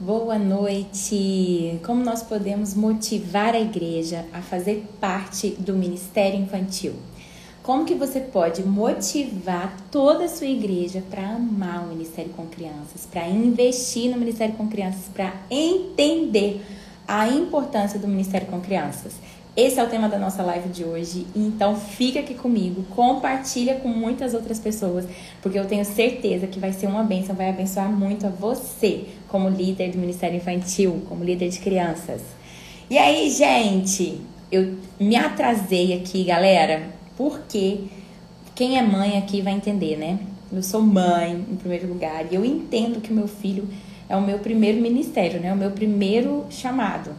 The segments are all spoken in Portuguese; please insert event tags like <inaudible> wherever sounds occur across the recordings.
Boa noite! Como nós podemos motivar a igreja a fazer parte do ministério infantil? Como que você pode motivar toda a sua igreja para amar o ministério com crianças, para investir no ministério com crianças, para entender a importância do ministério com crianças? Esse é o tema da nossa live de hoje, então fica aqui comigo, compartilha com muitas outras pessoas, porque eu tenho certeza que vai ser uma bênção, vai abençoar muito a você, como líder do Ministério Infantil, como líder de crianças. E aí, gente, eu me atrasei aqui, galera, porque quem é mãe aqui vai entender, né? Eu sou mãe, em primeiro lugar, e eu entendo que o meu filho é o meu primeiro ministério, né? O meu primeiro chamado.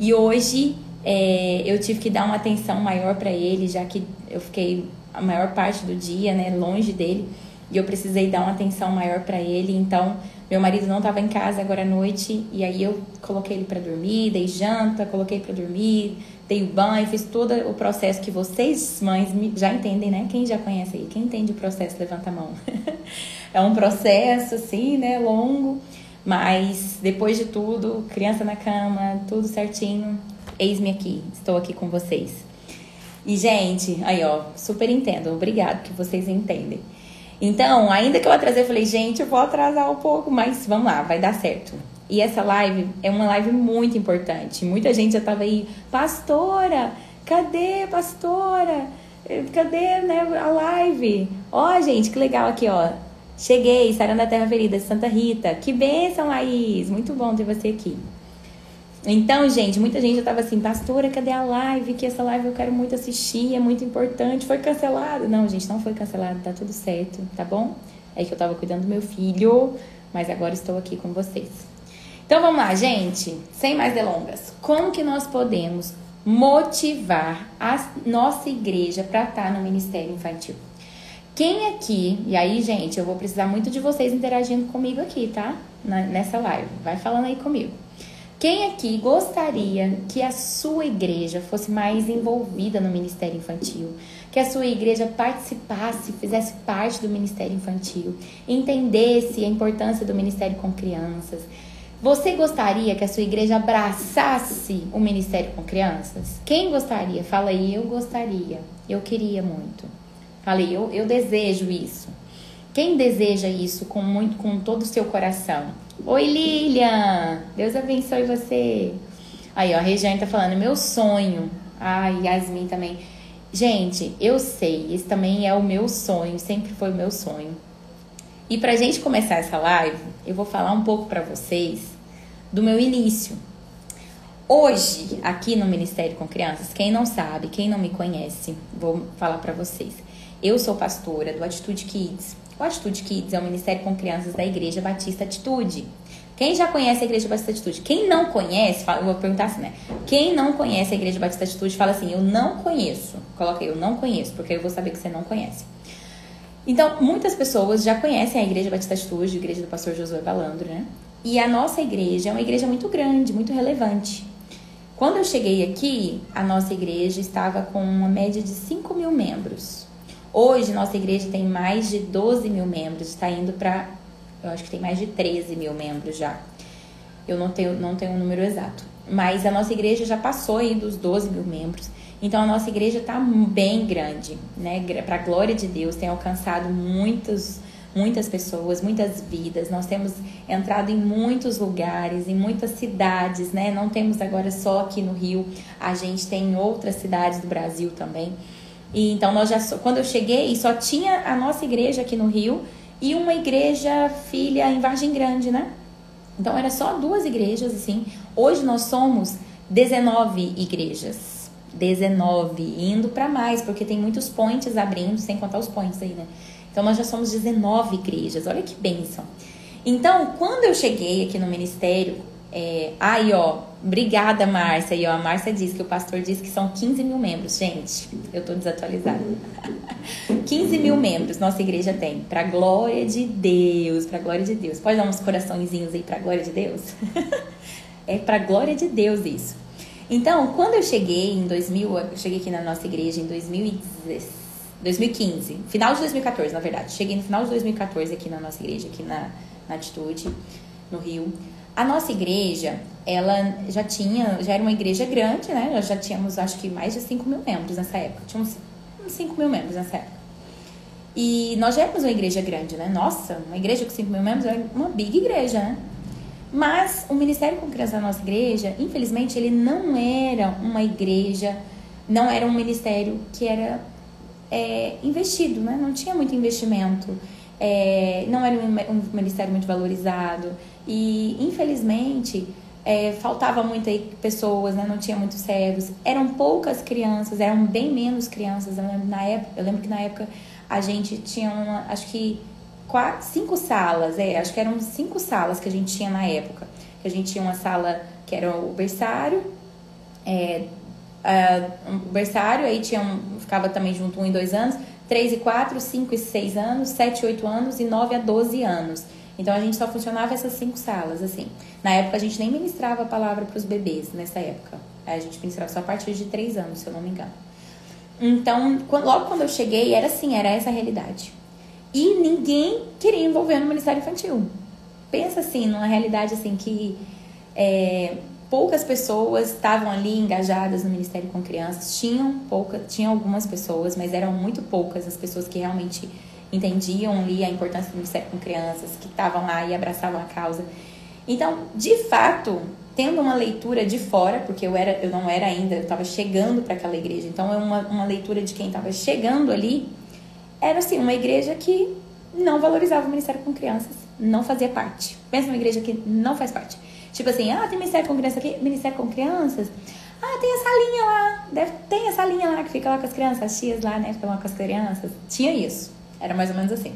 E hoje é, eu tive que dar uma atenção maior para ele, já que eu fiquei a maior parte do dia, né, longe dele, e eu precisei dar uma atenção maior para ele. Então, meu marido não estava em casa agora à noite, e aí eu coloquei ele para dormir, dei janta, coloquei para dormir, dei o banho, fiz todo o processo que vocês, mães, já entendem, né? Quem já conhece aí, quem entende o processo, levanta a mão. <laughs> é um processo, assim, né, longo, mas depois de tudo, criança na cama, tudo certinho, Eis-me aqui, estou aqui com vocês. E, gente, aí, ó, super entendo. Obrigado que vocês entendem. Então, ainda que eu atrasei, eu falei, gente, eu vou atrasar um pouco, mas vamos lá, vai dar certo. E essa live é uma live muito importante. Muita gente já tava aí, pastora, cadê, pastora? Cadê né, a live? Ó, gente, que legal aqui, ó. Cheguei, Saranda da Terra Ferida, Santa Rita. Que bênção, Laís. Muito bom ter você aqui. Então, gente, muita gente já tava assim, pastora, cadê a live? Que essa live eu quero muito assistir, é muito importante. Foi cancelado? Não, gente, não foi cancelado, tá tudo certo, tá bom? É que eu tava cuidando do meu filho, mas agora estou aqui com vocês. Então vamos lá, gente, sem mais delongas. Como que nós podemos motivar a nossa igreja para estar tá no ministério infantil? Quem aqui, e aí, gente, eu vou precisar muito de vocês interagindo comigo aqui, tá? nessa live. Vai falando aí comigo. Quem aqui gostaria que a sua igreja fosse mais envolvida no ministério infantil? Que a sua igreja participasse, fizesse parte do ministério infantil, entendesse a importância do ministério com crianças? Você gostaria que a sua igreja abraçasse o ministério com crianças? Quem gostaria? Fala aí, eu gostaria. Eu queria muito. Falei, eu, eu desejo isso. Quem deseja isso com muito, com todo o seu coração? Oi, Lilian! Deus abençoe você. Aí, ó, a Regiane tá falando, meu sonho. Ai, Yasmin também. Gente, eu sei, esse também é o meu sonho, sempre foi o meu sonho. E pra gente começar essa live, eu vou falar um pouco para vocês do meu início. Hoje, aqui no Ministério com Crianças, quem não sabe, quem não me conhece, vou falar para vocês. Eu sou pastora do Atitude Kids, o Atitude Kids é o Ministério com Crianças da Igreja Batista Atitude. Quem já conhece a Igreja Batista Atitude? Quem não conhece, eu vou perguntar assim, né? Quem não conhece a Igreja Batista Atitude, fala assim, eu não conheço. Coloca aí, eu não conheço, porque eu vou saber que você não conhece. Então, muitas pessoas já conhecem a Igreja Batista Atitude, a Igreja do Pastor Josué Balandro, né? E a nossa igreja é uma igreja muito grande, muito relevante. Quando eu cheguei aqui, a nossa igreja estava com uma média de 5 mil membros. Hoje, nossa igreja tem mais de 12 mil membros, está indo para, eu acho que tem mais de 13 mil membros já. Eu não tenho, não tenho um número exato. Mas a nossa igreja já passou aí dos 12 mil membros. Então a nossa igreja está bem grande, né? Para a glória de Deus, tem alcançado muitos, muitas pessoas, muitas vidas. Nós temos entrado em muitos lugares, em muitas cidades, né? Não temos agora só aqui no Rio, a gente tem em outras cidades do Brasil também. E então nós já quando eu cheguei só tinha a nossa igreja aqui no Rio e uma igreja filha em Vargem Grande, né? Então era só duas igrejas assim. Hoje nós somos 19 igrejas. 19 indo para mais, porque tem muitos pontes abrindo, sem contar os pontes aí, né? Então nós já somos 19 igrejas. Olha que bênção. Então, quando eu cheguei aqui no ministério, é, aí, ó, obrigada, Márcia. E ó, a Márcia disse que o pastor disse que são 15 mil membros. Gente, eu tô desatualizada. <laughs> 15 mil membros nossa igreja tem. Pra glória de Deus, pra glória de Deus. Pode dar uns coraçõezinhos aí pra glória de Deus? <laughs> é pra glória de Deus isso. Então, quando eu cheguei em 2000, eu cheguei aqui na nossa igreja em 2015, final de 2014, na verdade. Cheguei no final de 2014 aqui na nossa igreja, aqui na, na Atitude, no Rio. A nossa igreja, ela já tinha, já era uma igreja grande, né? Nós já tínhamos, acho que, mais de 5 mil membros nessa época. Tínhamos uns 5 mil membros nessa época. E nós já éramos uma igreja grande, né? Nossa, uma igreja com 5 mil membros é uma big igreja, né? Mas o Ministério com Criança da nossa igreja, infelizmente, ele não era uma igreja, não era um ministério que era é, investido, né? Não tinha muito investimento, é, não era um, ministério muito valorizado. E, infelizmente, é, faltava muitas pessoas, né? não tinha muitos servos, eram poucas crianças, eram bem menos crianças. Eu lembro, na época, eu lembro que na época a gente tinha uma, acho que quatro, cinco salas, é, acho que eram cinco salas que a gente tinha na época. Que a gente tinha uma sala que era o berçário, é, um berçário, aí tinha um, ficava também junto um e dois anos, três e quatro, cinco e seis anos, sete e oito anos e nove a doze anos. Então a gente só funcionava essas cinco salas, assim. Na época a gente nem ministrava a palavra para os bebês, nessa época. A gente ministrava só a partir de três anos, se eu não me engano. Então, logo quando eu cheguei, era assim, era essa a realidade. E ninguém queria envolver no Ministério Infantil. Pensa assim, numa realidade assim que é, poucas pessoas estavam ali engajadas no Ministério com Crianças. Tinham pouca, tinham algumas pessoas, mas eram muito poucas as pessoas que realmente entendiam ali a importância do Ministério com Crianças, que estavam lá e abraçavam a causa. Então, de fato, tendo uma leitura de fora, porque eu, era, eu não era ainda, eu estava chegando para aquela igreja, então é uma, uma leitura de quem estava chegando ali, era assim, uma igreja que não valorizava o ministério com crianças, não fazia parte. Pensa numa igreja que não faz parte. Tipo assim, ah, tem ministério com crianças aqui, ministério com crianças. Ah, tem essa linha lá, deve, tem essa linha lá que fica lá com as crianças, as tias lá, né, ficam lá com as crianças. Tinha isso, era mais ou menos assim.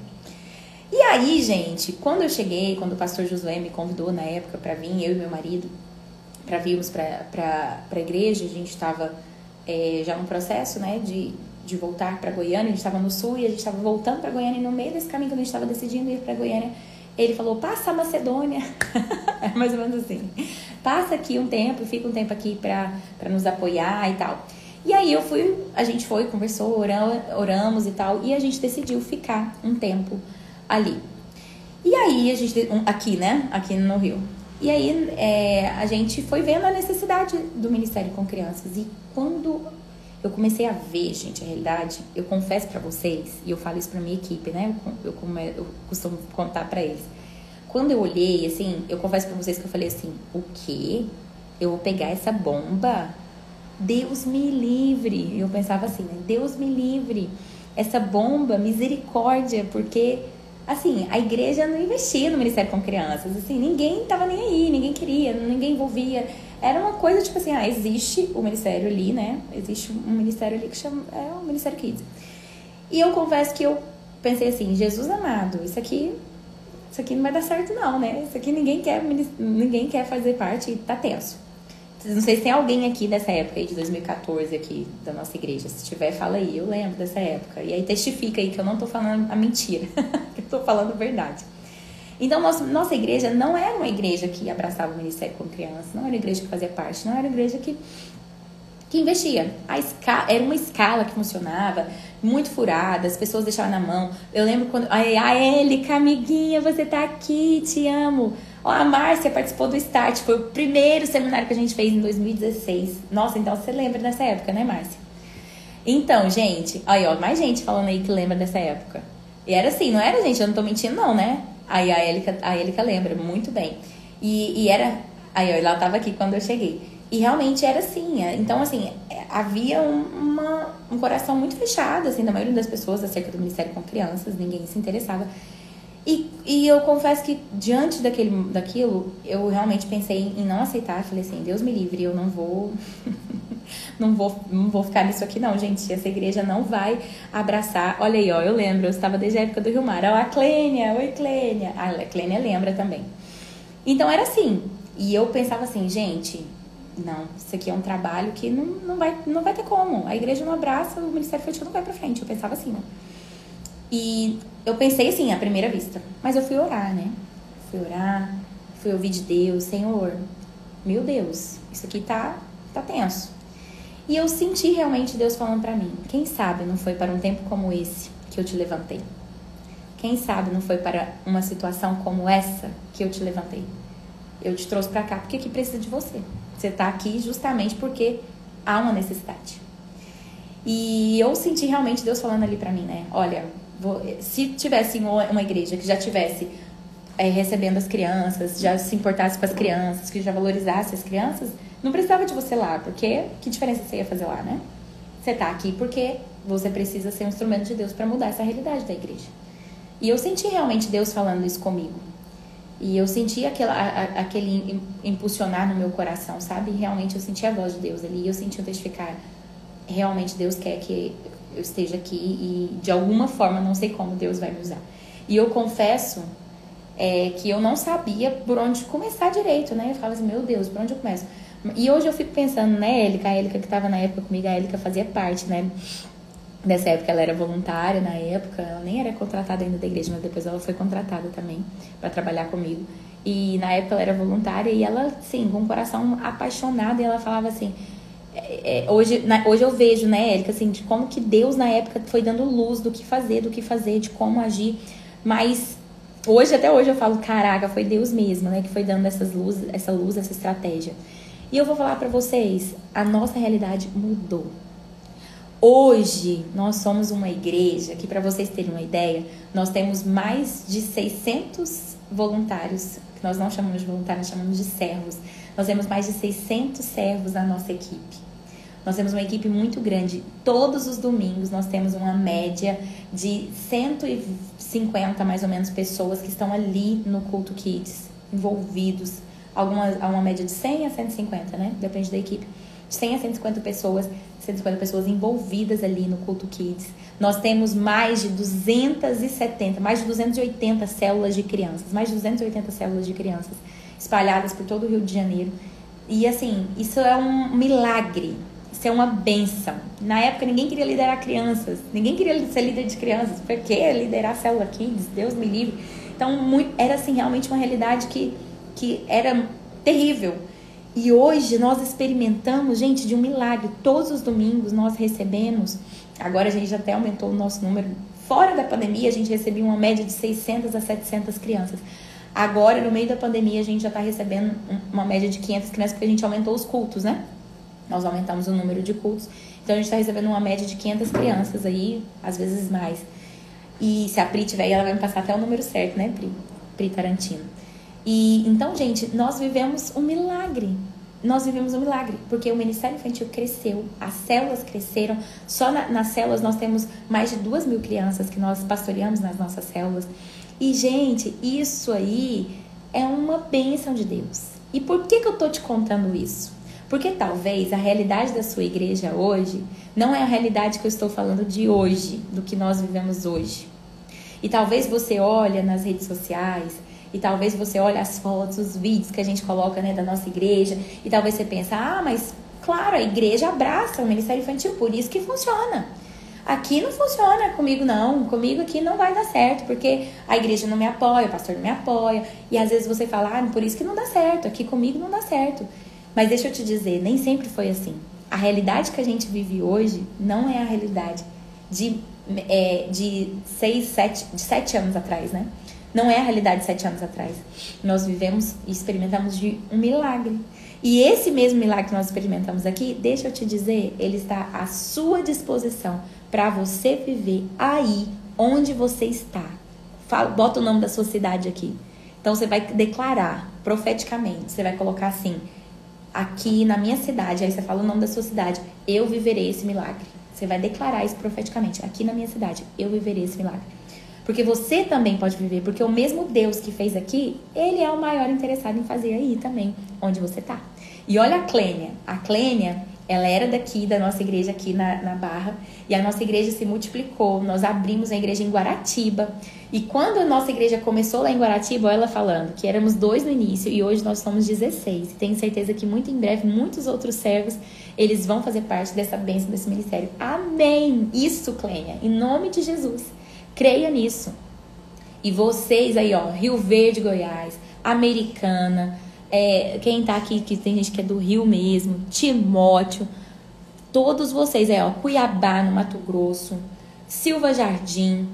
E aí, gente, quando eu cheguei, quando o pastor Josué me convidou na época para vir, eu e meu marido, para virmos para a igreja, a gente estava é, já no processo, né, de, de voltar para Goiânia, a gente estava no sul e a gente estava voltando para Goiânia e no meio desse caminho, quando a gente estava decidindo ir para Goiânia, ele falou, passa a Macedônia, <laughs> é mais ou menos assim, passa aqui um tempo, fica um tempo aqui para nos apoiar e tal. E aí eu fui, a gente foi, conversou, oramos e tal, e a gente decidiu ficar um tempo ali. E aí a gente, aqui, né, aqui no Rio. E aí é, a gente foi vendo a necessidade do Ministério com Crianças. E quando eu comecei a ver, gente, a realidade, eu confesso para vocês, e eu falo isso pra minha equipe, né? Eu, eu, eu costumo contar para eles. Quando eu olhei, assim, eu confesso para vocês que eu falei assim: o quê? Eu vou pegar essa bomba? Deus me livre. Eu pensava assim, né? Deus me livre. Essa bomba, misericórdia, porque assim, a igreja não investia no Ministério com Crianças, assim, ninguém tava nem aí, ninguém queria, ninguém envolvia. Era uma coisa tipo assim, ah, existe o ministério ali, né? Existe um ministério ali que chama, é o Ministério Kids. E eu confesso que eu pensei assim, Jesus amado, isso aqui, isso aqui não vai dar certo não, né? Isso aqui ninguém quer, ninguém quer fazer parte e tá tenso. Não sei se tem alguém aqui dessa época aí, de 2014 aqui, da nossa igreja. Se tiver, fala aí. Eu lembro dessa época. E aí testifica aí que eu não tô falando a mentira. <laughs> que eu tô falando a verdade. Então, nossa, nossa igreja não era uma igreja que abraçava o ministério com crianças. Não era uma igreja que fazia parte. Não era uma igreja que, que investia. A era uma escala que funcionava, muito furada. As pessoas deixavam na mão. Eu lembro quando... A Élica, amiguinha, você tá aqui, te amo. Ó, a Márcia participou do Start, foi o primeiro seminário que a gente fez em 2016. Nossa, então você lembra dessa época, né, Márcia? Então, gente, aí, ó, mais gente falando aí que lembra dessa época. E era assim, não era, gente? Eu não tô mentindo, não, né? Aí a Élica, a Élica lembra muito bem. E, e era. Aí, ela tava aqui quando eu cheguei. E realmente era assim. É, então, assim, é, havia uma, um coração muito fechado, assim, da maioria das pessoas acerca do Ministério com Crianças, ninguém se interessava. E, e eu confesso que diante daquele, daquilo, eu realmente pensei em não aceitar. Falei assim, Deus me livre, eu não vou, <laughs> não vou, não vou ficar nisso aqui não, gente. Essa igreja não vai abraçar. Olha aí, ó, eu lembro, eu estava desde a época do Rio Mar. Ó, a Clênia, oi Clênia. A Clênia lembra também. Então era assim. E eu pensava assim, gente, não, isso aqui é um trabalho que não, não, vai, não vai ter como. A igreja não abraça, o Ministério Infantil não vai pra frente. Eu pensava assim, né? E eu pensei assim, à primeira vista. Mas eu fui orar, né? Fui orar, fui ouvir de Deus, Senhor, meu Deus, isso aqui tá, tá tenso. E eu senti realmente Deus falando para mim: quem sabe não foi para um tempo como esse que eu te levantei? Quem sabe não foi para uma situação como essa que eu te levantei? Eu te trouxe para cá porque aqui precisa de você. Você tá aqui justamente porque há uma necessidade. E eu senti realmente Deus falando ali para mim, né? Olha, vou, se tivesse uma igreja que já tivesse é, recebendo as crianças, já se importasse com as crianças, que já valorizasse as crianças, não precisava de você lá, porque que diferença você ia fazer lá, né? Você tá aqui porque você precisa ser um instrumento de Deus para mudar essa realidade da igreja. E eu senti realmente Deus falando isso comigo. E eu senti aquela, a, aquele impulsionar no meu coração, sabe? Realmente eu senti a voz de Deus ali. E eu senti o testificar. Realmente Deus quer que eu esteja aqui e de alguma forma, não sei como, Deus vai me usar. E eu confesso é, que eu não sabia por onde começar direito, né? Eu falava assim, meu Deus, por onde eu começo? E hoje eu fico pensando, né, Élica, a Élica que estava na época comigo, a Élica fazia parte, né? Nessa época ela era voluntária, na época ela nem era contratada ainda da igreja, mas depois ela foi contratada também para trabalhar comigo. E na época ela era voluntária e ela, sim, com o coração apaixonado, e ela falava assim: é, é, hoje, na, hoje eu vejo, né, Érica, assim, de como que Deus na época foi dando luz do que fazer, do que fazer, de como agir. Mas hoje, até hoje, eu falo, caraca, foi Deus mesmo, né, que foi dando essas luz, essa luz, essa estratégia. E eu vou falar para vocês, a nossa realidade mudou. Hoje, nós somos uma igreja que, para vocês terem uma ideia, nós temos mais de 600 voluntários, que nós não chamamos de voluntários, chamamos de servos. Nós temos mais de 600 servos na nossa equipe. Nós temos uma equipe muito grande. Todos os domingos nós temos uma média de 150 mais ou menos pessoas que estão ali no culto kids, envolvidos. Alguma, uma média de 100 a 150, né? Depende da equipe. De 100 a 150 pessoas 150 pessoas envolvidas ali no Culto Kids. Nós temos mais de 270, mais de 280 células de crianças, mais de 280 células de crianças espalhadas por todo o Rio de Janeiro. E assim, isso é um milagre. Isso é uma benção. Na época ninguém queria liderar crianças, ninguém queria ser líder de crianças. Por que liderar a célula Kids? Deus me livre. Então, muito, era assim realmente uma realidade que, que era terrível. E hoje nós experimentamos, gente, de um milagre. Todos os domingos nós recebemos, agora a gente até aumentou o nosso número. Fora da pandemia, a gente recebia uma média de 600 a 700 crianças. Agora, no meio da pandemia, a gente já está recebendo uma média de 500 crianças, porque a gente aumentou os cultos, né? Nós aumentamos o número de cultos. Então, a gente está recebendo uma média de 500 crianças aí, às vezes mais. E se a Pri tiver, ela vai me passar até o número certo, né, Pri? Pri Tarantino. E então, gente, nós vivemos um milagre. Nós vivemos um milagre, porque o Ministério Infantil cresceu, as células cresceram. Só na, nas células nós temos mais de duas mil crianças que nós pastoreamos nas nossas células. E, gente, isso aí é uma bênção de Deus. E por que, que eu tô te contando isso? Porque talvez a realidade da sua igreja hoje não é a realidade que eu estou falando de hoje, do que nós vivemos hoje. E talvez você olhe nas redes sociais e talvez você olhe as fotos, os vídeos que a gente coloca né, da nossa igreja, e talvez você pense, ah, mas claro, a igreja abraça o ministério infantil, por isso que funciona. Aqui não funciona comigo, não. Comigo aqui não vai dar certo, porque a igreja não me apoia, o pastor não me apoia. E às vezes você fala, ah, por isso que não dá certo, aqui comigo não dá certo. Mas deixa eu te dizer, nem sempre foi assim. A realidade que a gente vive hoje não é a realidade de, é, de seis, sete, de sete anos atrás, né? Não é a realidade de sete anos atrás. Nós vivemos e experimentamos de um milagre. E esse mesmo milagre que nós experimentamos aqui, deixa eu te dizer, ele está à sua disposição para você viver aí onde você está. Fala, bota o nome da sua cidade aqui. Então você vai declarar profeticamente, você vai colocar assim: aqui na minha cidade, aí você fala o nome da sua cidade, eu viverei esse milagre. Você vai declarar isso profeticamente, aqui na minha cidade, eu viverei esse milagre. Porque você também pode viver, porque o mesmo Deus que fez aqui, ele é o maior interessado em fazer aí também, onde você tá. E olha a Clênia. A Clênia, ela era daqui, da nossa igreja aqui na, na Barra, e a nossa igreja se multiplicou. Nós abrimos a igreja em Guaratiba. E quando a nossa igreja começou lá em Guaratiba, ela falando que éramos dois no início e hoje nós somos 16. E tenho certeza que muito em breve muitos outros servos eles vão fazer parte dessa bênção desse ministério. Amém! Isso, Clênia, em nome de Jesus. Creia nisso. E vocês aí, ó, Rio Verde, Goiás, Americana, é, quem tá aqui, que tem gente que é do Rio mesmo, Timóteo, todos vocês aí, ó, Cuiabá, no Mato Grosso, Silva Jardim,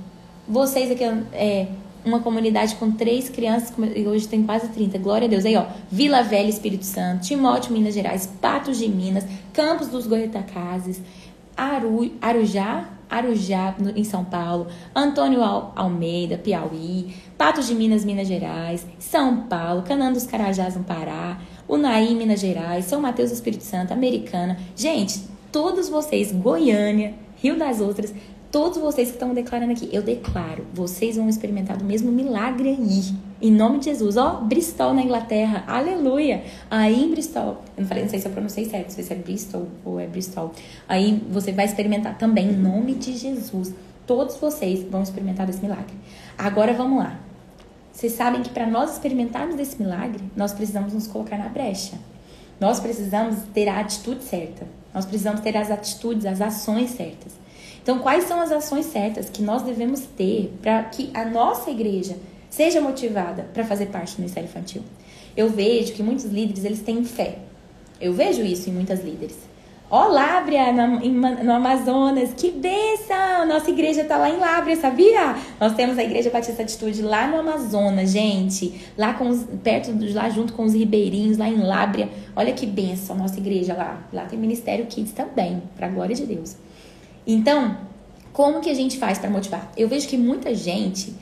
vocês aqui, é, uma comunidade com três crianças, e hoje tem quase 30. Glória a Deus. Aí, ó, Vila Velha, Espírito Santo, Timóteo, Minas Gerais, Patos de Minas, Campos dos Goitacazes, Aru, Arujá, Arujá, em São Paulo, Antônio Almeida, Piauí, Patos de Minas, Minas Gerais, São Paulo, Canã dos Carajás, no Pará, Unaí, Minas Gerais, São Mateus, Espírito Santo, Americana. Gente, todos vocês, Goiânia, Rio das Ostras, todos vocês que estão declarando aqui, eu declaro, vocês vão experimentar o mesmo milagre aí. Em nome de Jesus. Ó, Bristol na Inglaterra. Aleluia. Aí em Bristol, eu não, falei, não sei se eu pronunciei certo, se é Bristol ou é Bristol. Aí você vai experimentar também, em nome de Jesus. Todos vocês vão experimentar desse milagre. Agora vamos lá. Vocês sabem que para nós experimentarmos desse milagre, nós precisamos nos colocar na brecha. Nós precisamos ter a atitude certa. Nós precisamos ter as atitudes, as ações certas. Então, quais são as ações certas que nós devemos ter para que a nossa igreja seja motivada para fazer parte do ministério infantil? Eu vejo que muitos líderes eles têm fé. Eu vejo isso em muitas líderes. Ó, Lábria, no, Amazonas, que bênção! Nossa igreja tá lá em Lábria, sabia? Nós temos a Igreja Batista Atitude lá no Amazonas, gente. Lá com os, perto, lá junto com os ribeirinhos, lá em Lábria. Olha que bênção, nossa igreja lá. Lá tem Ministério Kids também, pra glória de Deus. Então, como que a gente faz para motivar? Eu vejo que muita gente,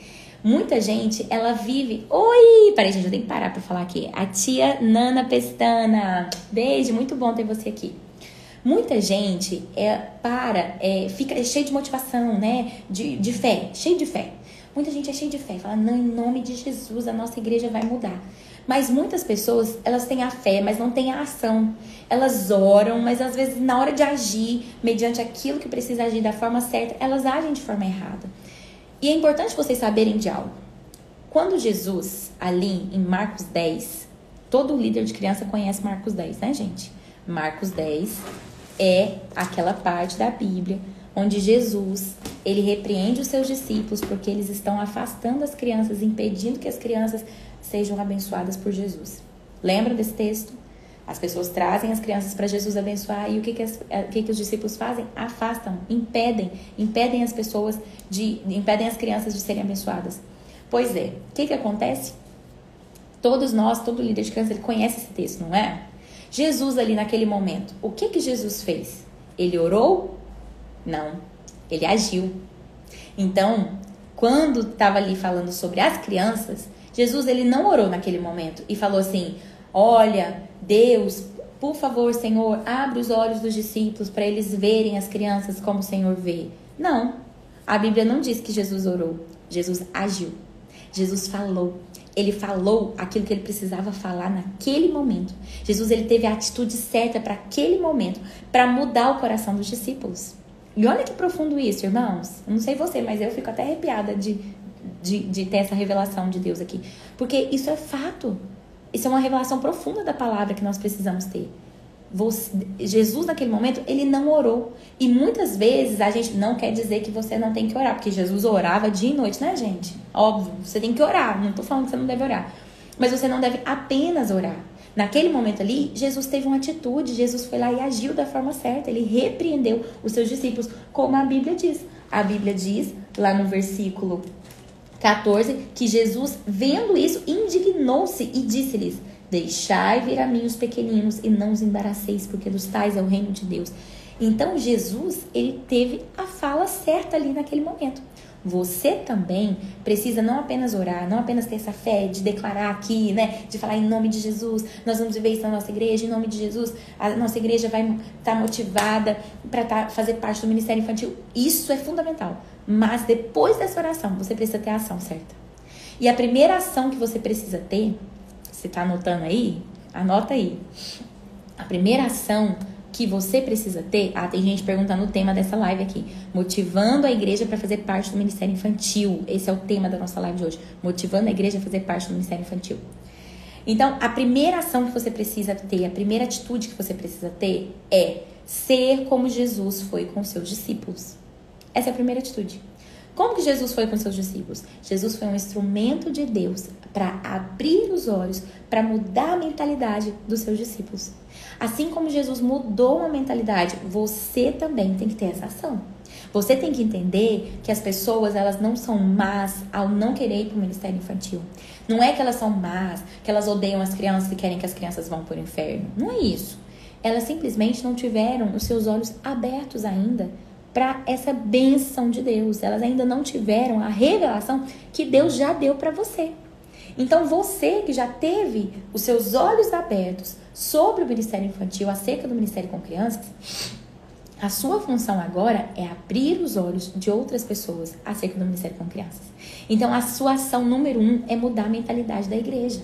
muita gente, ela vive. Oi! Peraí, gente, eu tenho que parar para falar aqui. A tia Nana Pestana. Beijo, muito bom ter você aqui. Muita gente é, para, é, fica cheio de motivação, né? De, de fé, cheio de fé. Muita gente é cheia de fé, fala, não, em nome de Jesus, a nossa igreja vai mudar. Mas muitas pessoas, elas têm a fé, mas não têm a ação. Elas oram, mas às vezes na hora de agir, mediante aquilo que precisa agir da forma certa, elas agem de forma errada. E é importante vocês saberem de algo. Quando Jesus, ali em Marcos 10, todo líder de criança conhece Marcos 10, né, gente? Marcos 10 é aquela parte da Bíblia onde Jesus, ele repreende os seus discípulos porque eles estão afastando as crianças, impedindo que as crianças sejam abençoadas por Jesus. Lembra desse texto? As pessoas trazem as crianças para Jesus abençoar e o que que, as, o que que os discípulos fazem? Afastam, impedem, impedem as pessoas de, impedem as crianças de serem abençoadas. Pois é, o que que acontece? Todos nós, todo líder de criança, ele conhece esse texto, não é? Jesus ali naquele momento, o que que Jesus fez? Ele orou? Não, ele agiu. Então, quando estava ali falando sobre as crianças, Jesus ele não orou naquele momento e falou assim: Olha, Deus, por favor, Senhor, abre os olhos dos discípulos para eles verem as crianças como o Senhor vê. Não. A Bíblia não diz que Jesus orou. Jesus agiu. Jesus falou. Ele falou aquilo que ele precisava falar naquele momento. Jesus ele teve a atitude certa para aquele momento, para mudar o coração dos discípulos. E olha que profundo isso, irmãos. Eu não sei você, mas eu fico até arrepiada de, de, de ter essa revelação de Deus aqui. Porque isso é fato. Isso é uma revelação profunda da palavra que nós precisamos ter. Você, Jesus, naquele momento, ele não orou. E muitas vezes a gente não quer dizer que você não tem que orar, porque Jesus orava dia e noite, né, gente? Óbvio, você tem que orar. Não tô falando que você não deve orar. Mas você não deve apenas orar. Naquele momento ali, Jesus teve uma atitude, Jesus foi lá e agiu da forma certa, ele repreendeu os seus discípulos, como a Bíblia diz. A Bíblia diz, lá no versículo 14, que Jesus, vendo isso, indignou-se e disse-lhes: Deixai vir a mim os pequeninos e não os embaraceis, porque dos tais é o reino de Deus. Então Jesus, ele teve a fala certa ali naquele momento. Você também precisa não apenas orar, não apenas ter essa fé de declarar aqui, né? De falar em nome de Jesus, nós vamos viver isso na nossa igreja, em nome de Jesus, a nossa igreja vai estar tá motivada para tá, fazer parte do ministério infantil. Isso é fundamental. Mas depois dessa oração, você precisa ter a ação certa. E a primeira ação que você precisa ter, você está anotando aí? Anota aí. A primeira ação que você precisa ter. Ah, tem gente perguntando o tema dessa live aqui. Motivando a igreja para fazer parte do ministério infantil. Esse é o tema da nossa live de hoje. Motivando a igreja a fazer parte do ministério infantil. Então, a primeira ação que você precisa ter, a primeira atitude que você precisa ter é ser como Jesus foi com seus discípulos. Essa é a primeira atitude. Como que Jesus foi com seus discípulos? Jesus foi um instrumento de Deus para abrir os olhos, para mudar a mentalidade dos seus discípulos. Assim como Jesus mudou uma mentalidade, você também tem que ter essa ação. Você tem que entender que as pessoas, elas não são más ao não querer ir para o ministério infantil. Não é que elas são más, que elas odeiam as crianças e querem que as crianças vão para o inferno. Não é isso. Elas simplesmente não tiveram os seus olhos abertos ainda para essa benção de Deus. Elas ainda não tiveram a revelação que Deus já deu para você. Então, você que já teve os seus olhos abertos sobre o ministério infantil, acerca do ministério com crianças, a sua função agora é abrir os olhos de outras pessoas acerca do ministério com crianças. Então, a sua ação número um é mudar a mentalidade da igreja.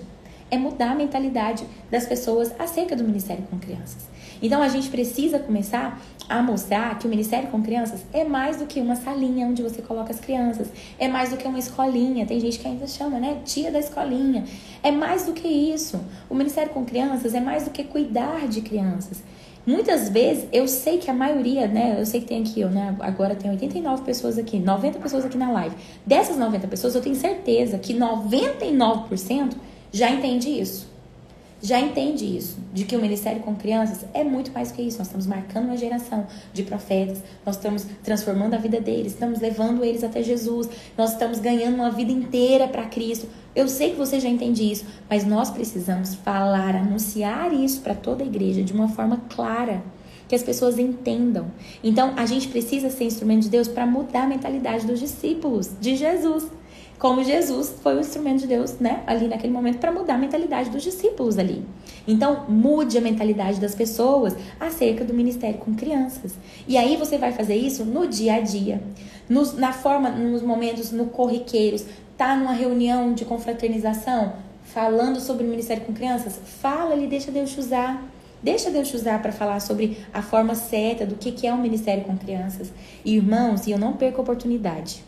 É mudar a mentalidade das pessoas acerca do ministério com crianças. Então, a gente precisa começar a mostrar que o Ministério com Crianças é mais do que uma salinha onde você coloca as crianças, é mais do que uma escolinha. Tem gente que ainda chama, né? Tia da escolinha. É mais do que isso. O Ministério com Crianças é mais do que cuidar de crianças. Muitas vezes, eu sei que a maioria, né? Eu sei que tem aqui, eu, né? Agora tem 89 pessoas aqui, 90 pessoas aqui na live. Dessas 90 pessoas, eu tenho certeza que 99% já entende isso já entende isso, de que o ministério com crianças é muito mais que isso. Nós estamos marcando uma geração de profetas, nós estamos transformando a vida deles, estamos levando eles até Jesus, nós estamos ganhando uma vida inteira para Cristo. Eu sei que você já entende isso, mas nós precisamos falar, anunciar isso para toda a igreja de uma forma clara. Que as pessoas entendam. Então, a gente precisa ser instrumento de Deus para mudar a mentalidade dos discípulos de Jesus como Jesus foi o instrumento de Deus, né, ali naquele momento para mudar a mentalidade dos discípulos ali. Então, mude a mentalidade das pessoas acerca do ministério com crianças. E aí você vai fazer isso no dia a dia, nos, na forma, nos momentos, no corriqueiros, tá numa reunião de confraternização, falando sobre o ministério com crianças, fala ali, deixa Deus te usar. Deixa Deus te usar para falar sobre a forma certa do que, que é um ministério com crianças. Irmãos, e eu não perco a oportunidade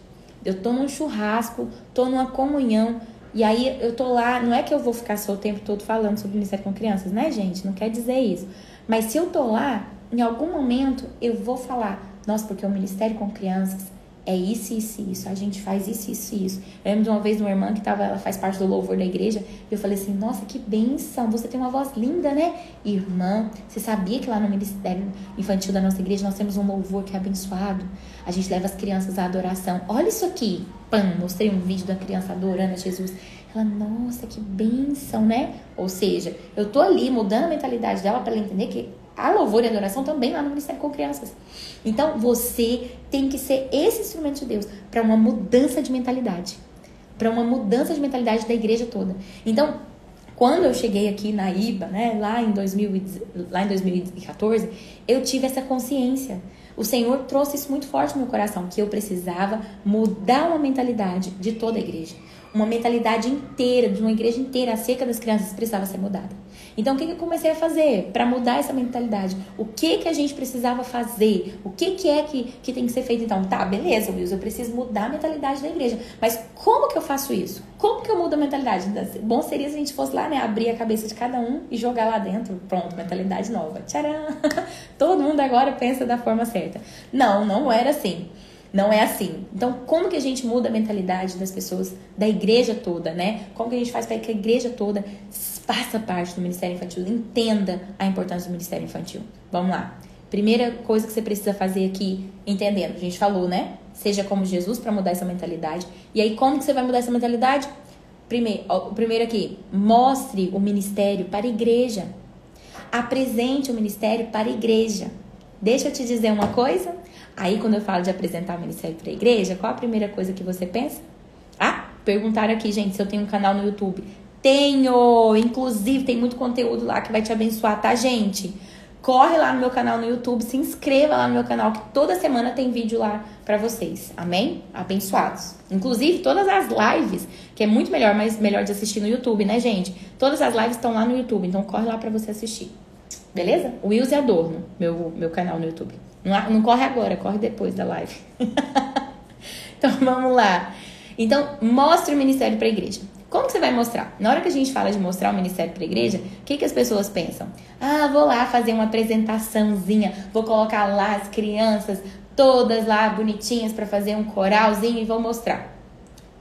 eu tô num churrasco, tô numa comunhão, e aí eu tô lá, não é que eu vou ficar só o tempo todo falando sobre ministério com crianças, né, gente? Não quer dizer isso. Mas se eu tô lá, em algum momento eu vou falar, nossa, porque o ministério com crianças é isso, isso, isso. A gente faz isso, isso, isso. Eu lembro de uma vez de uma irmã que tava, ela faz parte do louvor da igreja, e eu falei assim: Nossa, que benção, você tem uma voz linda, né? Irmã, você sabia que lá no ministério infantil da nossa igreja nós temos um louvor que é abençoado? A gente leva as crianças à adoração. Olha isso aqui. Pam, mostrei um vídeo da criança adorando a Jesus. Ela, nossa, que benção, né? Ou seja, eu tô ali mudando a mentalidade dela para ela entender que a louvor e adoração também lá no Ministério com Crianças. Então, você tem que ser esse instrumento de Deus para uma mudança de mentalidade. Para uma mudança de mentalidade da igreja toda. Então, quando eu cheguei aqui na IBA, né, lá em, 2000, lá em 2014, eu tive essa consciência. O Senhor trouxe isso muito forte no meu coração, que eu precisava mudar uma mentalidade de toda a igreja. Uma mentalidade inteira, de uma igreja inteira acerca das crianças precisava ser mudada. Então, o que, que eu comecei a fazer para mudar essa mentalidade? O que que a gente precisava fazer? O que, que é que, que tem que ser feito? Então, tá, beleza, Wilson, eu preciso mudar a mentalidade da igreja. Mas como que eu faço isso? Como que eu mudo a mentalidade? Bom seria se a gente fosse lá, né, abrir a cabeça de cada um e jogar lá dentro. Pronto, mentalidade nova. Tcharam! <laughs> Todo mundo agora pensa da forma certa. Não, não era assim. Não é assim. Então, como que a gente muda a mentalidade das pessoas, da igreja toda, né? Como que a gente faz para que a igreja toda faça parte do Ministério Infantil, entenda a importância do Ministério Infantil? Vamos lá. Primeira coisa que você precisa fazer aqui, entendendo, a gente falou, né? Seja como Jesus para mudar essa mentalidade. E aí, como que você vai mudar essa mentalidade? Primeiro, o primeiro aqui, mostre o ministério para a igreja. Apresente o ministério para a igreja. Deixa eu te dizer uma coisa. Aí, quando eu falo de apresentar o ministério para a igreja, qual a primeira coisa que você pensa? Ah, perguntaram aqui, gente, se eu tenho um canal no YouTube. Tenho! Inclusive, tem muito conteúdo lá que vai te abençoar, tá, gente? Corre lá no meu canal no YouTube, se inscreva lá no meu canal, que toda semana tem vídeo lá para vocês. Amém? Abençoados. Inclusive, todas as lives, que é muito melhor, mas melhor de assistir no YouTube, né, gente? Todas as lives estão lá no YouTube, então corre lá para você assistir. Beleza? Wills e Adorno, meu, meu canal no YouTube. Não, não corre agora, corre depois da live. <laughs> então vamos lá. Então, mostre o ministério para a igreja. Como que você vai mostrar? Na hora que a gente fala de mostrar o ministério para a igreja, o que, que as pessoas pensam? Ah, vou lá fazer uma apresentaçãozinha, vou colocar lá as crianças todas lá bonitinhas para fazer um coralzinho e vou mostrar.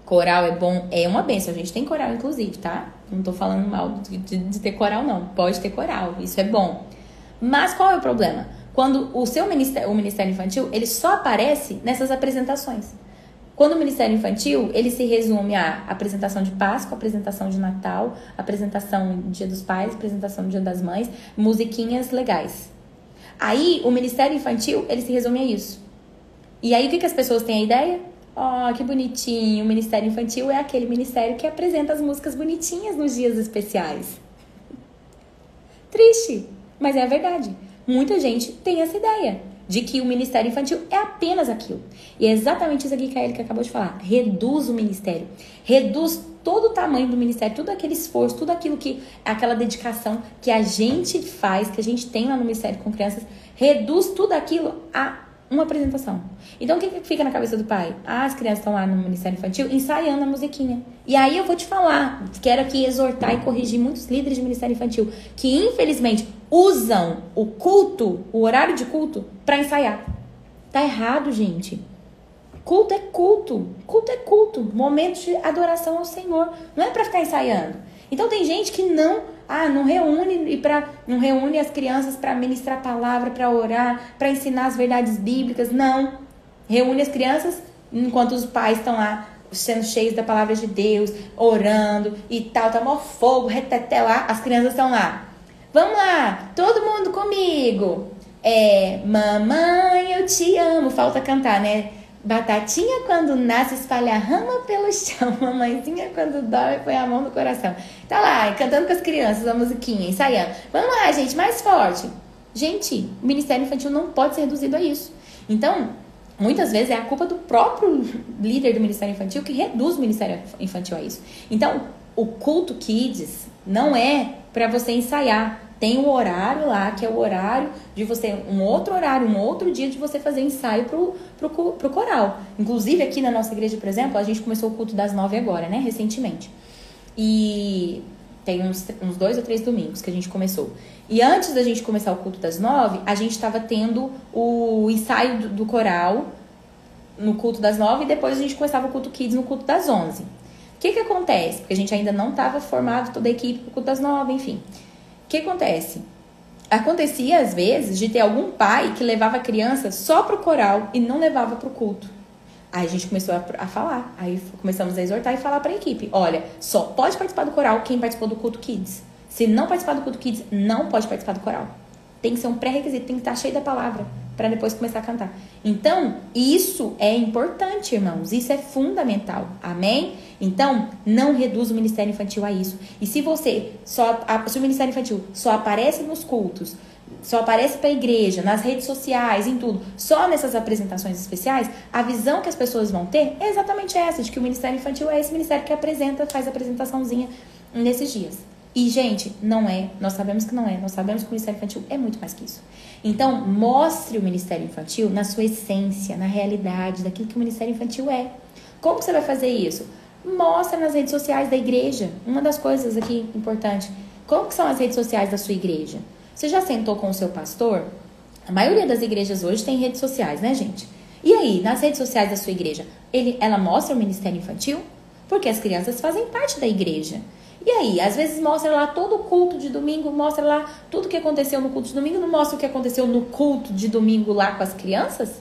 Coral é bom, é uma benção. A gente tem coral, inclusive, tá? Não tô falando mal de, de, de ter coral, não. Pode ter coral, isso é bom. Mas qual é o problema? quando o seu ministério, o Ministério Infantil, ele só aparece nessas apresentações. Quando o Ministério Infantil, ele se resume a apresentação de Páscoa, apresentação de Natal, apresentação Dia dos Pais, apresentação Dia das Mães, musiquinhas legais. Aí, o Ministério Infantil, ele se resume a isso. E aí, o que, que as pessoas têm a ideia? Oh, que bonitinho, o Ministério Infantil é aquele ministério que apresenta as músicas bonitinhas nos dias especiais. Triste, mas é a verdade. Muita gente tem essa ideia de que o ministério infantil é apenas aquilo. E é exatamente isso aqui que a Erika acabou de falar. Reduz o ministério. Reduz todo o tamanho do ministério, todo aquele esforço, tudo aquilo que aquela dedicação que a gente faz, que a gente tem lá no ministério com crianças, reduz tudo aquilo a uma apresentação. Então o que, que fica na cabeça do pai? Ah, as crianças estão lá no Ministério Infantil ensaiando a musiquinha. E aí eu vou te falar, quero aqui exortar e corrigir muitos líderes de Ministério Infantil que infelizmente usam o culto, o horário de culto, para ensaiar. Tá errado, gente. Culto é culto. Culto é culto. Momento de adoração ao Senhor. Não é para ficar ensaiando. Então tem gente que não, ah, não reúne e para não reúne as crianças para ministrar a palavra, para orar, para ensinar as verdades bíblicas, não. Reúne as crianças enquanto os pais estão lá sendo cheios da palavra de Deus, orando e tal, tá mó fogo, reteté lá, as crianças estão lá. Vamos lá, todo mundo comigo. É, mamãe, eu te amo. Falta cantar, né? Batatinha quando nasce espalha rama pelo chão. <laughs> Mamãezinha quando dorme põe a mão no coração. Tá lá, cantando com as crianças a musiquinha, ensaiando. Vamos lá, gente, mais forte. Gente, o Ministério Infantil não pode ser reduzido a isso. Então, muitas vezes é a culpa do próprio <laughs> líder do Ministério Infantil que reduz o Ministério Infantil a isso. Então, o culto Kids não é para você ensaiar. Tem o horário lá, que é o horário de você, um outro horário, um outro dia de você fazer ensaio pro, pro, pro coral. Inclusive, aqui na nossa igreja, por exemplo, a gente começou o culto das nove agora, né? Recentemente. E tem uns, uns dois ou três domingos que a gente começou. E antes da gente começar o culto das nove, a gente estava tendo o ensaio do, do, coral no culto das nove e depois a gente começava o culto kids no culto das onze. O que que acontece? Porque a gente ainda não estava formado toda a equipe para o culto das nove, enfim. Que acontece? Acontecia às vezes de ter algum pai que levava a criança só pro coral e não levava pro culto. Aí a gente começou a, a falar, aí começamos a exortar e falar para a equipe: olha, só pode participar do coral quem participou do culto Kids. Se não participar do culto Kids, não pode participar do coral. Tem que ser um pré-requisito, tem que estar cheio da palavra para depois começar a cantar. Então, isso é importante, irmãos. Isso é fundamental. Amém? Então, não reduz o ministério infantil a isso. E se você só se o ministério infantil só aparece nos cultos, só aparece para a igreja, nas redes sociais, em tudo, só nessas apresentações especiais, a visão que as pessoas vão ter é exatamente essa, de que o ministério infantil é esse ministério que apresenta, faz a apresentaçãozinha nesses dias. E, gente, não é, nós sabemos que não é, nós sabemos que o ministério infantil é muito mais que isso. Então, mostre o ministério infantil na sua essência, na realidade, daquilo que o ministério infantil é. Como você vai fazer isso? Mostra nas redes sociais da igreja. Uma das coisas aqui importante. Como que são as redes sociais da sua igreja? Você já sentou com o seu pastor? A maioria das igrejas hoje tem redes sociais, né, gente? E aí, nas redes sociais da sua igreja, ele, ela mostra o ministério infantil? Porque as crianças fazem parte da igreja. E aí, às vezes mostra lá todo o culto de domingo, mostra lá tudo o que aconteceu no culto de domingo, não mostra o que aconteceu no culto de domingo lá com as crianças?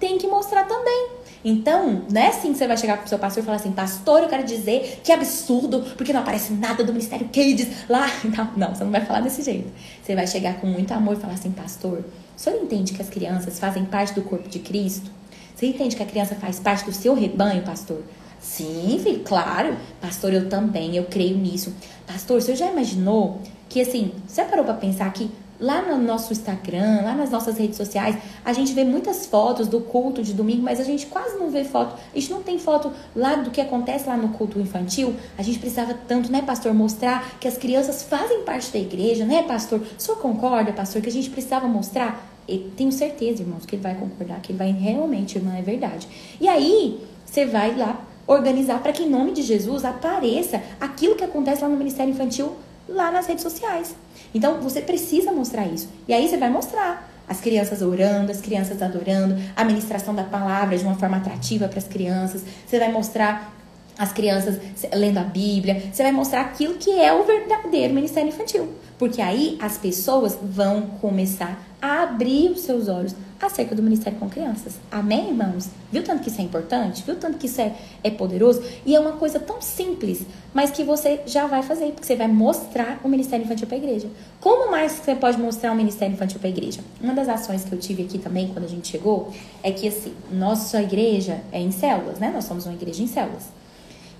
Tem que mostrar também. Então, não é assim que você vai chegar pro seu pastor e falar assim, pastor, eu quero dizer que absurdo, porque não aparece nada do Ministério Kids lá. <laughs> Não, não, você não vai falar desse jeito. Você vai chegar com muito amor e falar assim, pastor, o senhor entende que as crianças fazem parte do corpo de Cristo? Você entende que a criança faz parte do seu rebanho, pastor? Sim, filho, claro. Pastor, eu também, eu creio nisso. Pastor, você já imaginou que assim, você parou para pensar que lá no nosso Instagram, lá nas nossas redes sociais, a gente vê muitas fotos do culto de domingo, mas a gente quase não vê foto. A gente não tem foto lá do que acontece lá no culto infantil. A gente precisava tanto, né, pastor, mostrar que as crianças fazem parte da igreja, né, pastor? Senhor concorda, pastor, que a gente precisava mostrar? Eu tenho certeza, irmãos, que ele vai concordar, que ele vai realmente, irmã, é verdade. E aí, você vai lá organizar para que, em nome de Jesus, apareça aquilo que acontece lá no Ministério Infantil, lá nas redes sociais. Então, você precisa mostrar isso. E aí, você vai mostrar as crianças orando, as crianças adorando, a ministração da palavra de uma forma atrativa para as crianças. Você vai mostrar as crianças lendo a Bíblia, você vai mostrar aquilo que é o verdadeiro ministério infantil. Porque aí as pessoas vão começar a abrir os seus olhos acerca do ministério com crianças. Amém, irmãos? Viu tanto que isso é importante? Viu tanto que isso é, é poderoso? E é uma coisa tão simples, mas que você já vai fazer, porque você vai mostrar o ministério infantil para a igreja. Como mais você pode mostrar o ministério infantil para a igreja? Uma das ações que eu tive aqui também, quando a gente chegou, é que assim, nossa igreja é em células, né? Nós somos uma igreja em células.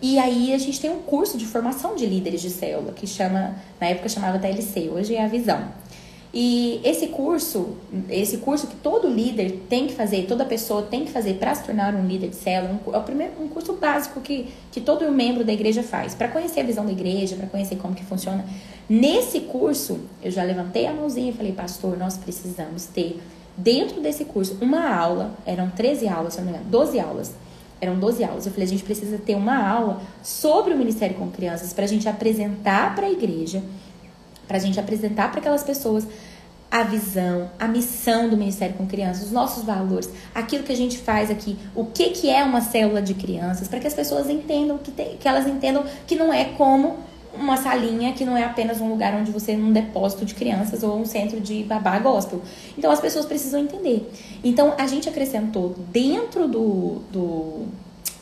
E aí a gente tem um curso de formação de líderes de célula, que chama, na época chamava TLC, hoje é a Visão. E esse curso, esse curso que todo líder tem que fazer, toda pessoa tem que fazer para se tornar um líder de célula, é o primeiro um curso básico que, que todo membro da igreja faz, para conhecer a visão da igreja, para conhecer como que funciona. Nesse curso, eu já levantei a mãozinha e falei, pastor, nós precisamos ter dentro desse curso uma aula, eram 13 aulas, se não me engano, 12 aulas eram 12 aulas. Eu falei, a gente precisa ter uma aula sobre o Ministério com Crianças para a gente apresentar para a igreja, para a gente apresentar para aquelas pessoas a visão, a missão do Ministério com Crianças, os nossos valores, aquilo que a gente faz aqui, o que, que é uma célula de crianças, para que as pessoas entendam que, tem, que elas entendam que não é como uma salinha que não é apenas um lugar onde você é um depósito de crianças ou um centro de babá gospel. Então as pessoas precisam entender. Então a gente acrescentou dentro do, do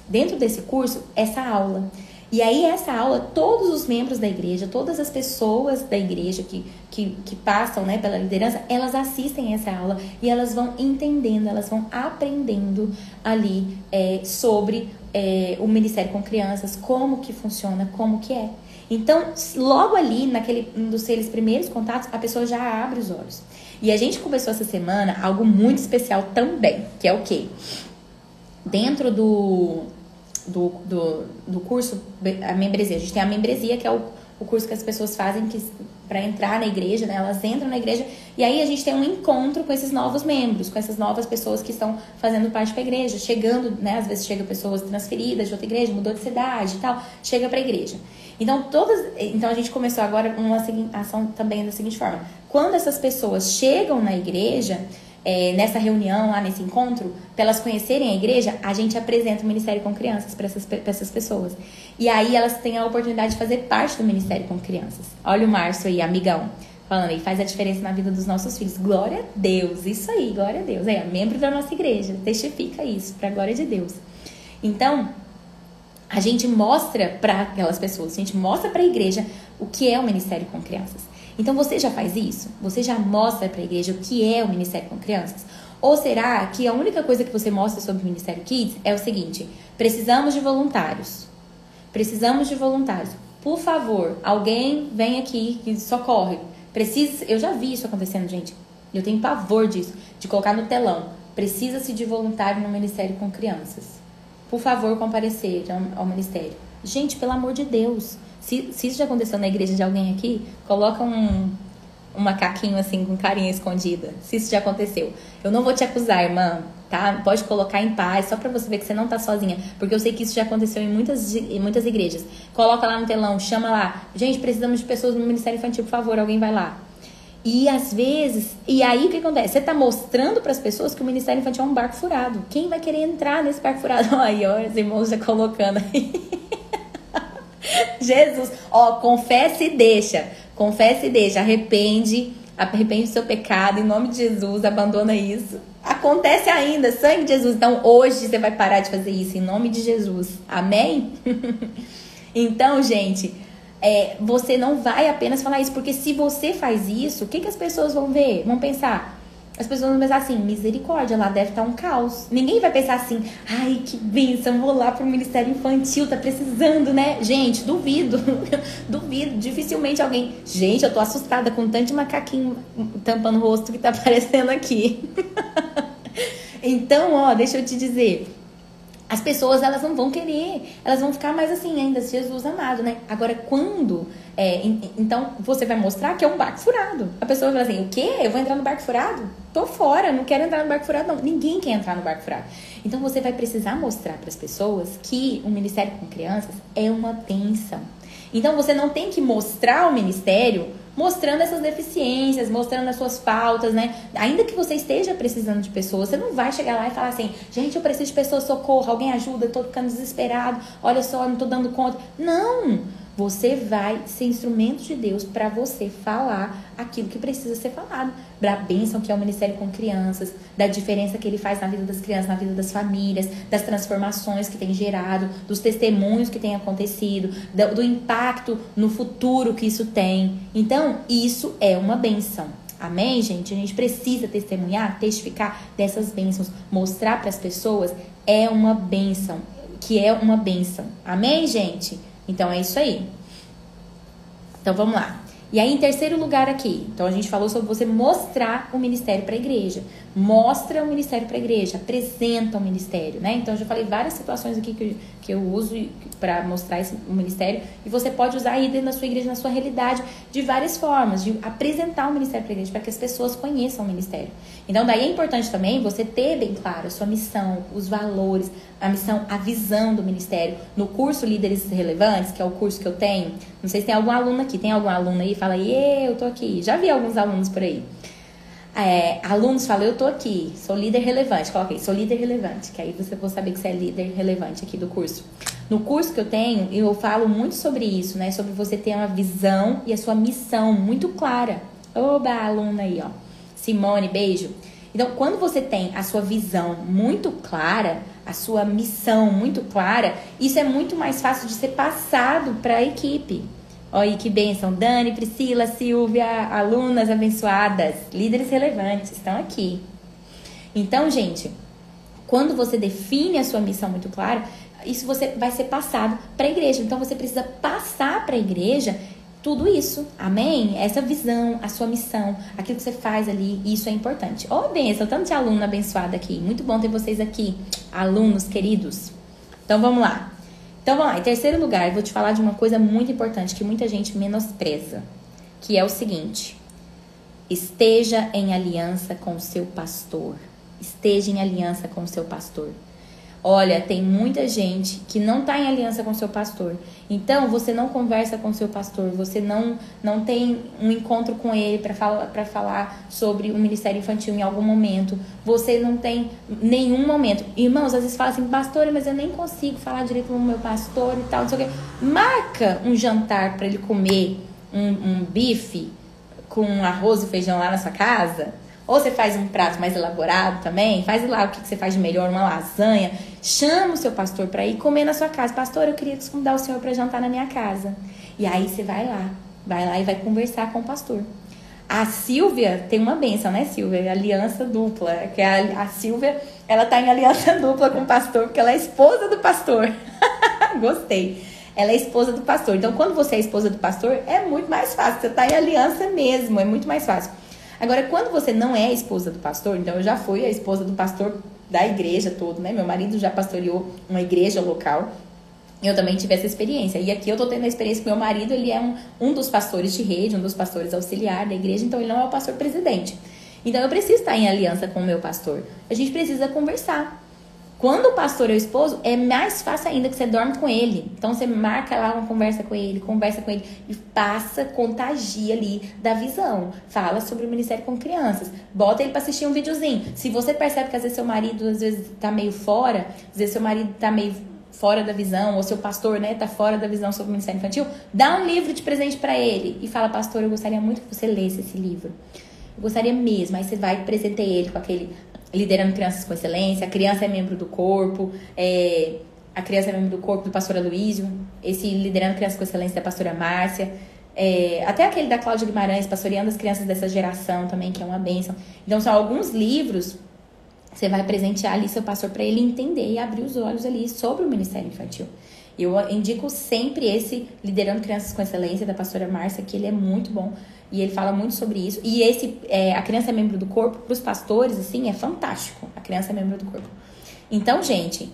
dentro desse curso essa aula. E aí, essa aula, todos os membros da igreja, todas as pessoas da igreja que, que, que passam né, pela liderança, elas assistem essa aula e elas vão entendendo, elas vão aprendendo ali é, sobre é, o Ministério com Crianças, como que funciona, como que é. Então, logo ali, naquele um dos seus primeiros contatos, a pessoa já abre os olhos. E a gente começou essa semana algo muito especial também, que é o quê? Dentro do, do, do, do curso, a membresia, a gente tem a membresia, que é o, o curso que as pessoas fazem para entrar na igreja, né? Elas entram na igreja e aí a gente tem um encontro com esses novos membros, com essas novas pessoas que estão fazendo parte da igreja, chegando, né? Às vezes chega pessoas transferidas de outra igreja, mudou de cidade e tal, chega para a igreja. Então, todas, então a gente começou agora uma ação também da seguinte forma: quando essas pessoas chegam na igreja, é, nessa reunião, lá nesse encontro, para elas conhecerem a igreja, a gente apresenta o Ministério com Crianças para essas, essas pessoas. E aí elas têm a oportunidade de fazer parte do Ministério com Crianças. Olha o Márcio aí, amigão, falando aí, faz a diferença na vida dos nossos filhos. Glória a Deus, isso aí, glória a Deus. É, membro da nossa igreja, testifica isso, para a glória de Deus. Então, a gente mostra para aquelas pessoas, a gente mostra para a igreja o que é o ministério com crianças. Então você já faz isso? Você já mostra para a igreja o que é o ministério com crianças? Ou será que a única coisa que você mostra sobre o Ministério Kids é o seguinte: precisamos de voluntários. Precisamos de voluntários. Por favor, alguém vem aqui que socorre. Precisa, eu já vi isso acontecendo, gente. Eu tenho pavor disso, de colocar no telão. Precisa-se de voluntário no Ministério com Crianças por favor, comparecer ao, ministério. Gente, pelo amor de Deus, se, se isso já aconteceu na igreja de alguém aqui, coloca um, um macaquinho assim com carinha escondida. Se isso já aconteceu. Eu não vou te acusar, irmã, tá? Pode colocar em paz, só pra você ver que você não tá sozinha. Porque eu sei que isso já aconteceu em muitas, em muitas igrejas. Coloca lá no telão, chama lá. Gente, precisamos de pessoas no Ministério Infantil, por favor, alguém vai lá. E às vezes, e aí o que acontece? Você está mostrando para as pessoas que o Ministério Infantil é um barco furado. Quem vai querer entrar nesse barco furado? <laughs> Aí, ó, os irmãos já colocando aí. <laughs> Jesus, ó, confessa e deixa. Confessa e deixa. Arrepende, arrepende do seu pecado em nome de Jesus, abandona isso. Acontece ainda, sangue de Jesus. Então hoje você vai parar de fazer isso em nome de Jesus. Amém? <laughs> então, gente, é, você não vai apenas falar isso, porque se você faz isso, o que, que as pessoas vão ver? Vão pensar. As pessoas vão pensar assim, misericórdia, lá deve estar um caos. Ninguém vai pensar assim, ai, que bênção, vou lá pro Ministério Infantil, tá precisando, né? Gente, duvido, <laughs> duvido. Dificilmente alguém, gente, eu tô assustada com tanto macaquinho tampando o rosto que tá <laughs> aparecendo aqui. <laughs> então, ó, deixa eu te dizer, as pessoas elas não vão querer, elas vão ficar mais assim, ainda Jesus amado, né? Agora, quando. É, então, você vai mostrar que é um barco furado. A pessoa vai assim: o quê? Eu vou entrar no barco furado? Tô fora, não quero entrar no barco furado, não. Ninguém quer entrar no barco furado. Então, você vai precisar mostrar para as pessoas que o ministério com crianças é uma tensão. Então, você não tem que mostrar o ministério mostrando essas deficiências, mostrando as suas faltas, né? Ainda que você esteja precisando de pessoas, você não vai chegar lá e falar assim, gente, eu preciso de pessoas, socorro, alguém ajuda, tô ficando desesperado, olha só, não tô dando conta. Não! Você vai ser instrumento de Deus para você falar aquilo que precisa ser falado. Da bênção que é o ministério com crianças, da diferença que ele faz na vida das crianças, na vida das famílias, das transformações que tem gerado, dos testemunhos que tem acontecido, do, do impacto no futuro que isso tem. Então, isso é uma bênção. Amém, gente? A gente precisa testemunhar, testificar dessas bênçãos, mostrar para as pessoas é uma bênção, que é uma bênção. Amém, gente? Então é isso aí. Então vamos lá. E aí, em terceiro lugar aqui, então a gente falou sobre você mostrar o ministério para a igreja. Mostra o ministério para a igreja, apresenta o ministério, né? Então, eu já falei várias situações aqui que, que eu uso para mostrar esse, o ministério. E você pode usar aí dentro da sua igreja, na sua realidade, de várias formas, de apresentar o ministério para a igreja, para que as pessoas conheçam o ministério. Então, daí é importante também você ter bem claro a sua missão, os valores, a missão, a visão do ministério. No curso Líderes Relevantes, que é o curso que eu tenho, não sei se tem algum aluno aqui, tem algum aluno aí? Fala aí, eu tô aqui. Já vi alguns alunos por aí. É, alunos falam, eu tô aqui, sou líder relevante. Coloquei, sou líder relevante, que aí você vai saber que você é líder relevante aqui do curso. No curso que eu tenho, eu falo muito sobre isso, né? Sobre você ter uma visão e a sua missão muito clara. Oba, aluna aí, ó. Simone, beijo. Então, quando você tem a sua visão muito clara, a sua missão muito clara, isso é muito mais fácil de ser passado para a equipe. Olha que bênção. Dani, Priscila, Silvia, alunas abençoadas, líderes relevantes, estão aqui. Então, gente, quando você define a sua missão muito clara, isso você vai ser passado para a igreja. Então, você precisa passar para a igreja tudo isso, amém? Essa visão, a sua missão, aquilo que você faz ali, isso é importante. Ô, oh, benção, tanto de aluno abençoado aqui. Muito bom ter vocês aqui, alunos queridos. Então, vamos lá. Então, vamos lá. Em terceiro lugar, vou te falar de uma coisa muito importante que muita gente menospreza, que é o seguinte: esteja em aliança com o seu pastor. Esteja em aliança com o seu pastor. Olha, tem muita gente que não está em aliança com seu pastor. Então, você não conversa com seu pastor, você não, não tem um encontro com ele para falar, falar sobre o ministério infantil em algum momento. Você não tem nenhum momento. Irmãos, às vezes fala assim, pastor, mas eu nem consigo falar direito com o meu pastor e tal, não sei o quê. Marca um jantar para ele comer um, um bife com arroz e feijão lá na sua casa ou você faz um prato mais elaborado também, faz lá o que você faz de melhor, uma lasanha. Chama o seu pastor para ir comer na sua casa. Pastor, eu queria convidar o senhor para jantar na minha casa. E aí você vai lá, vai lá e vai conversar com o pastor. A Silvia tem uma benção, né, Silvia? Aliança dupla. Que a, a Silvia, ela tá em aliança <laughs> dupla com o pastor, porque ela é esposa do pastor. <laughs> Gostei. Ela é esposa do pastor. Então, quando você é esposa do pastor, é muito mais fácil. Você tá em aliança mesmo, é muito mais fácil. Agora, quando você não é a esposa do pastor, então eu já fui a esposa do pastor da igreja todo, né? Meu marido já pastoreou uma igreja local. Eu também tive essa experiência. E aqui eu tô tendo a experiência que meu marido, ele é um, um dos pastores de rede, um dos pastores auxiliar da igreja, então ele não é o pastor presidente. Então eu preciso estar em aliança com o meu pastor. A gente precisa conversar. Quando o pastor é o esposo, é mais fácil ainda que você dorme com ele. Então você marca lá uma conversa com ele, conversa com ele e passa, contagia ali da visão. Fala sobre o ministério com crianças. Bota ele para assistir um videozinho. Se você percebe que às vezes seu marido às vezes tá meio fora, às vezes seu marido tá meio fora da visão, ou seu pastor, né, tá fora da visão sobre o ministério infantil, dá um livro de presente para ele e fala: "Pastor, eu gostaria muito que você lesse esse livro". Eu gostaria mesmo. Aí você vai e ele com aquele liderando crianças com excelência, a criança é membro do corpo, é, a criança é membro do corpo do pastor Aloysio, esse liderando crianças com excelência da pastora Márcia, é, até aquele da Cláudia Guimarães, pastoreando as crianças dessa geração também, que é uma bênção. Então, são alguns livros você vai presentear ali seu pastor para ele entender e abrir os olhos ali sobre o ministério infantil. Eu indico sempre esse Liderando Crianças com Excelência, da pastora Márcia, que ele é muito bom. E ele fala muito sobre isso. E esse, é, a criança é membro do corpo, para os pastores, assim, é fantástico. A criança é membro do corpo. Então, gente,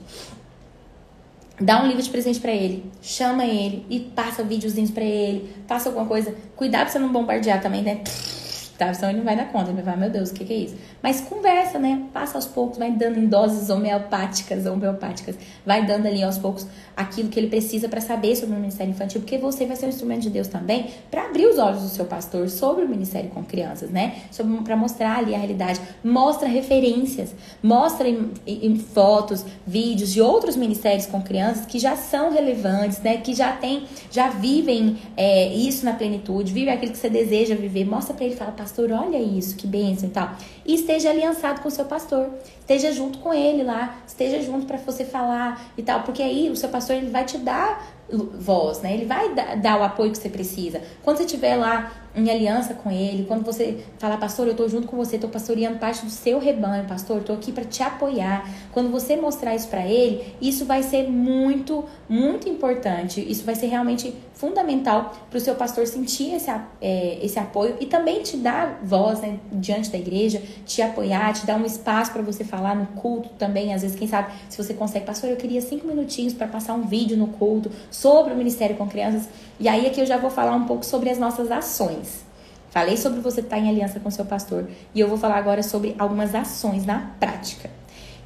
dá um livro de presente para ele, chama ele e passa videozinhos para ele, passa alguma coisa. Cuidado pra você não bombardear também, né? Tá? Senão ele não vai dar conta, ele vai falar, meu Deus, o que, que é isso? Mas conversa, né? Passa aos poucos, vai dando em doses homeopáticas, homeopáticas, vai dando ali aos poucos aquilo que ele precisa para saber sobre o ministério infantil, porque você vai ser um instrumento de Deus também para abrir os olhos do seu pastor sobre o ministério com crianças, né? Para mostrar ali a realidade. Mostra referências, mostra em, em, fotos, vídeos de outros ministérios com crianças que já são relevantes, né? Que já tem, já vivem é, isso na plenitude, vivem aquilo que você deseja viver. Mostra para ele, fala, pastor, olha isso, que bênção e tal. E esteja aliançado com o seu pastor, esteja junto com ele lá, esteja junto para você falar e tal, porque aí o seu pastor ele vai te dar voz, né? Ele vai dar o apoio que você precisa. Quando você estiver lá em aliança com ele, quando você falar, pastor, eu tô junto com você, tô pastoreando parte do seu rebanho, pastor, tô aqui para te apoiar. Quando você mostrar isso para ele, isso vai ser muito, muito importante. Isso vai ser realmente fundamental para o seu pastor sentir esse, é, esse apoio e também te dar voz né, diante da igreja, te apoiar, te dar um espaço para você falar no culto também. Às vezes, quem sabe, se você consegue, pastor, eu queria cinco minutinhos para passar um vídeo no culto sobre o ministério com crianças. E aí aqui eu já vou falar um pouco sobre as nossas ações. Falei sobre você estar em aliança com seu pastor e eu vou falar agora sobre algumas ações na prática.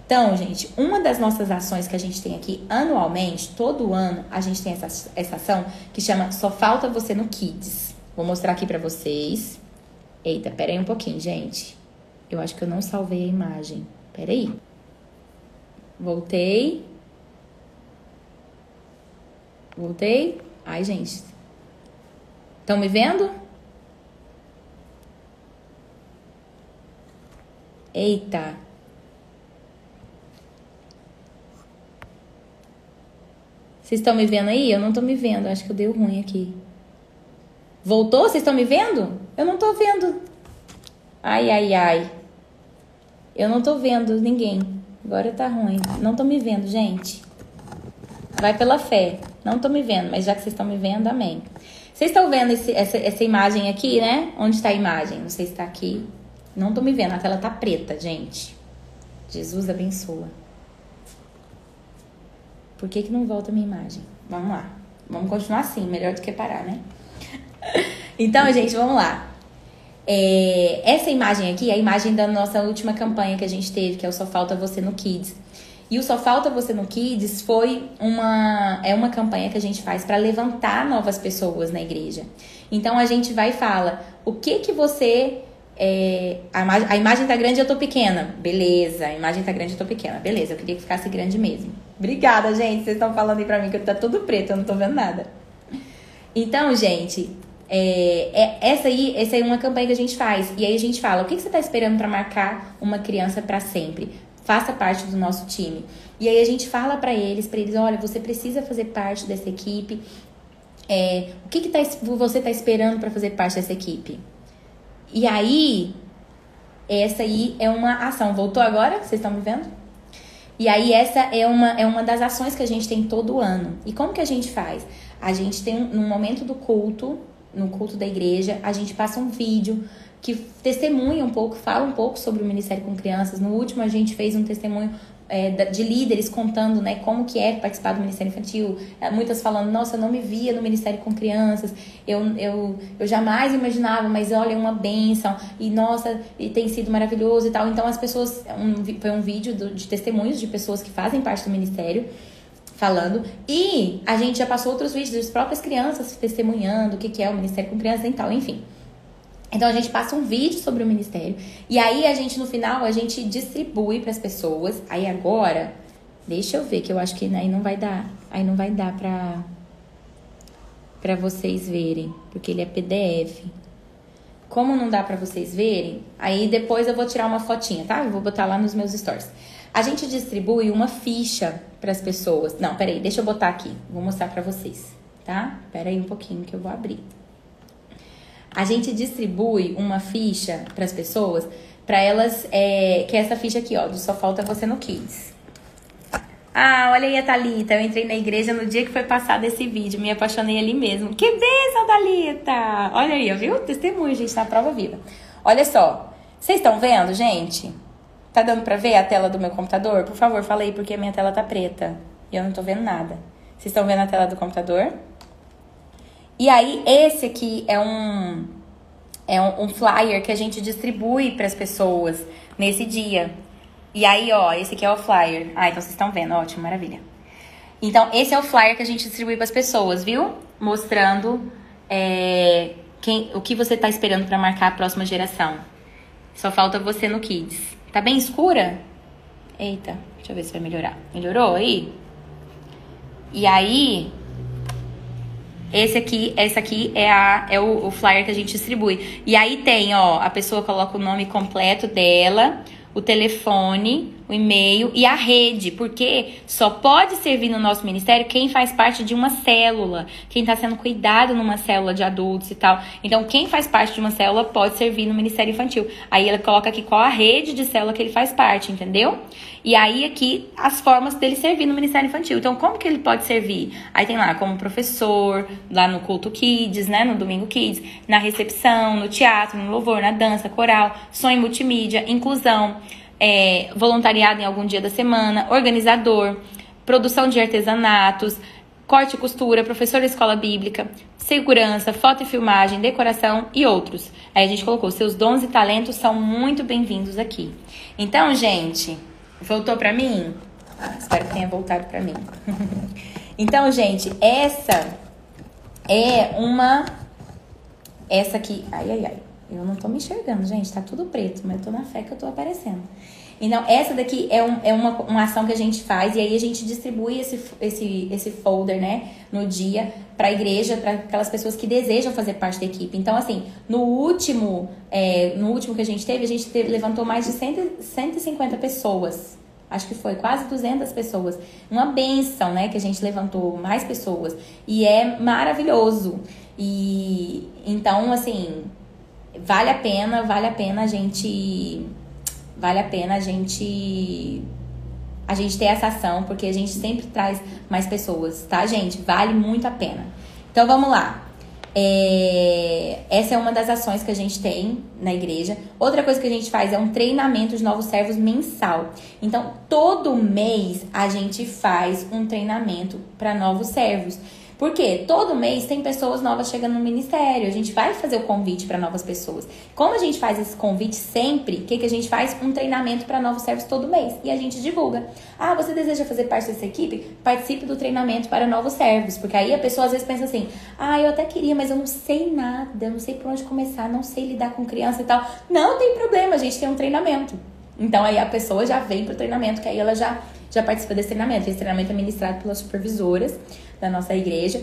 Então, gente, uma das nossas ações que a gente tem aqui anualmente, todo ano, a gente tem essa, essa ação que chama Só Falta Você no Kids. Vou mostrar aqui pra vocês. Eita, pera aí um pouquinho, gente. Eu acho que eu não salvei a imagem. Pera aí. Voltei. Voltei. Ai, gente. Estão me vendo? Eita. Vocês estão me vendo aí? Eu não tô me vendo. Acho que eu dei ruim aqui. Voltou? Vocês estão me vendo? Eu não tô vendo. Ai, ai, ai. Eu não tô vendo ninguém. Agora tá ruim. Não tô me vendo, gente. Vai pela fé. Não tô me vendo, mas já que vocês estão me vendo, amém. Vocês estão vendo esse, essa, essa imagem aqui, né? Onde está a imagem? Não sei se está aqui. Não tô me vendo. A tela tá preta, gente. Jesus abençoa. Por que, que não volta a minha imagem? Vamos lá. Vamos continuar assim, melhor do que parar, né? <laughs> então, gente, vamos lá. É, essa imagem aqui é a imagem da nossa última campanha que a gente teve, que é o Só Falta Você no Kids. E o Só Falta Você no Kids foi uma, é uma campanha que a gente faz para levantar novas pessoas na igreja. Então a gente vai e fala: o que que você é, a, imagem, a imagem tá grande, eu tô pequena. Beleza, a imagem tá grande, eu tô pequena. Beleza, eu queria que ficasse grande mesmo. Obrigada, gente. Vocês estão falando aí pra mim que tá tudo preto, eu não tô vendo nada. Então, gente, é, é, essa aí essa é uma campanha que a gente faz. E aí a gente fala: o que, que você tá esperando para marcar uma criança para sempre? Faça parte do nosso time. E aí a gente fala para eles, para eles, olha, você precisa fazer parte dessa equipe. É, o que, que tá, você tá esperando para fazer parte dessa equipe? E aí, essa aí é uma ação. Voltou agora? Vocês estão me vendo? E aí, essa é uma, é uma das ações que a gente tem todo ano. E como que a gente faz? A gente tem, no momento do culto, no culto da igreja, a gente passa um vídeo que testemunha um pouco, fala um pouco sobre o Ministério com Crianças. No último, a gente fez um testemunho é, de líderes contando né, como que é participar do Ministério Infantil. É, muitas falando, nossa, eu não me via no Ministério com crianças, eu, eu, eu jamais imaginava, mas olha, é uma benção, e nossa, e tem sido maravilhoso e tal. Então as pessoas, um, foi um vídeo do, de testemunhos de pessoas que fazem parte do Ministério falando. E a gente já passou outros vídeos das próprias crianças testemunhando o que, que é o Ministério com Crianças e tal, enfim. Então a gente passa um vídeo sobre o ministério e aí a gente no final a gente distribui para as pessoas. Aí agora, deixa eu ver que eu acho que aí não vai dar, aí não vai dar para para vocês verem, porque ele é PDF. Como não dá para vocês verem, aí depois eu vou tirar uma fotinha, tá? Eu vou botar lá nos meus stories. A gente distribui uma ficha para as pessoas. Não, peraí, deixa eu botar aqui. Vou mostrar para vocês, tá? Peraí um pouquinho que eu vou abrir a gente distribui uma ficha para as pessoas, para elas, é, que é essa ficha aqui, ó, do Só Falta Você no Kids. Ah, olha aí a Thalita, eu entrei na igreja no dia que foi passado esse vídeo, me apaixonei ali mesmo. Que bênção, Thalita! Olha aí, viu? Testemunho, gente, na prova viva. Olha só, vocês estão vendo, gente? Tá dando pra ver a tela do meu computador? Por favor, fala aí, porque a minha tela tá preta e eu não tô vendo nada. Vocês estão vendo a tela do computador? E aí, esse aqui é um, é um, um flyer que a gente distribui para as pessoas nesse dia. E aí, ó, esse aqui é o flyer. Ah, então vocês estão vendo, ótimo, maravilha. Então, esse é o flyer que a gente distribui para as pessoas, viu? Mostrando é, quem, o que você está esperando para marcar a próxima geração. Só falta você no Kids. Tá bem escura? Eita, deixa eu ver se vai melhorar. Melhorou aí? E aí, esse aqui, esse aqui é, a, é o, o flyer que a gente distribui. E aí tem, ó, a pessoa coloca o nome completo dela, o telefone, o e-mail e a rede, porque só pode servir no nosso ministério quem faz parte de uma célula, quem está sendo cuidado numa célula de adultos e tal. Então, quem faz parte de uma célula pode servir no ministério infantil. Aí ela coloca aqui qual a rede de célula que ele faz parte, entendeu? E aí aqui as formas dele servir no ministério infantil. Então, como que ele pode servir? Aí tem lá como professor, lá no culto kids, né, no domingo kids, na recepção, no teatro, no louvor, na dança, coral, sonho multimídia, inclusão é, voluntariado em algum dia da semana, organizador, produção de artesanatos, corte e costura, professor da escola bíblica, segurança, foto e filmagem, decoração e outros. Aí a gente colocou: seus dons e talentos são muito bem-vindos aqui. Então, gente, voltou para mim? Espero que tenha voltado para mim. <laughs> então, gente, essa é uma. Essa aqui. Ai, ai, ai. Eu não tô me enxergando, gente. Tá tudo preto, mas eu tô na fé que eu tô aparecendo. Então, essa daqui é, um, é uma, uma ação que a gente faz e aí a gente distribui esse, esse, esse folder, né, no dia para a igreja, para aquelas pessoas que desejam fazer parte da equipe. Então, assim, no último, é, no último que a gente teve, a gente teve, levantou mais de 100, 150 pessoas. Acho que foi quase 200 pessoas. Uma benção, né, que a gente levantou mais pessoas. E é maravilhoso. E então, assim, vale a pena, vale a pena a gente vale a pena a gente a gente ter essa ação, porque a gente sempre traz mais pessoas, tá, gente? Vale muito a pena. Então vamos lá. É, essa é uma das ações que a gente tem na igreja. Outra coisa que a gente faz é um treinamento de novos servos mensal. Então, todo mês a gente faz um treinamento para novos servos. Porque todo mês tem pessoas novas chegando no ministério. A gente vai fazer o convite para novas pessoas. Como a gente faz esse convite sempre, o que, que a gente faz? Um treinamento para novos servos todo mês. E a gente divulga. Ah, você deseja fazer parte dessa equipe? Participe do treinamento para novos servos. Porque aí a pessoa às vezes pensa assim: ah, eu até queria, mas eu não sei nada, eu não sei por onde começar, não sei lidar com criança e tal. Não tem problema, a gente tem um treinamento. Então aí a pessoa já vem para o treinamento, que aí ela já, já participa desse treinamento. Esse treinamento é ministrado pelas supervisoras da nossa igreja,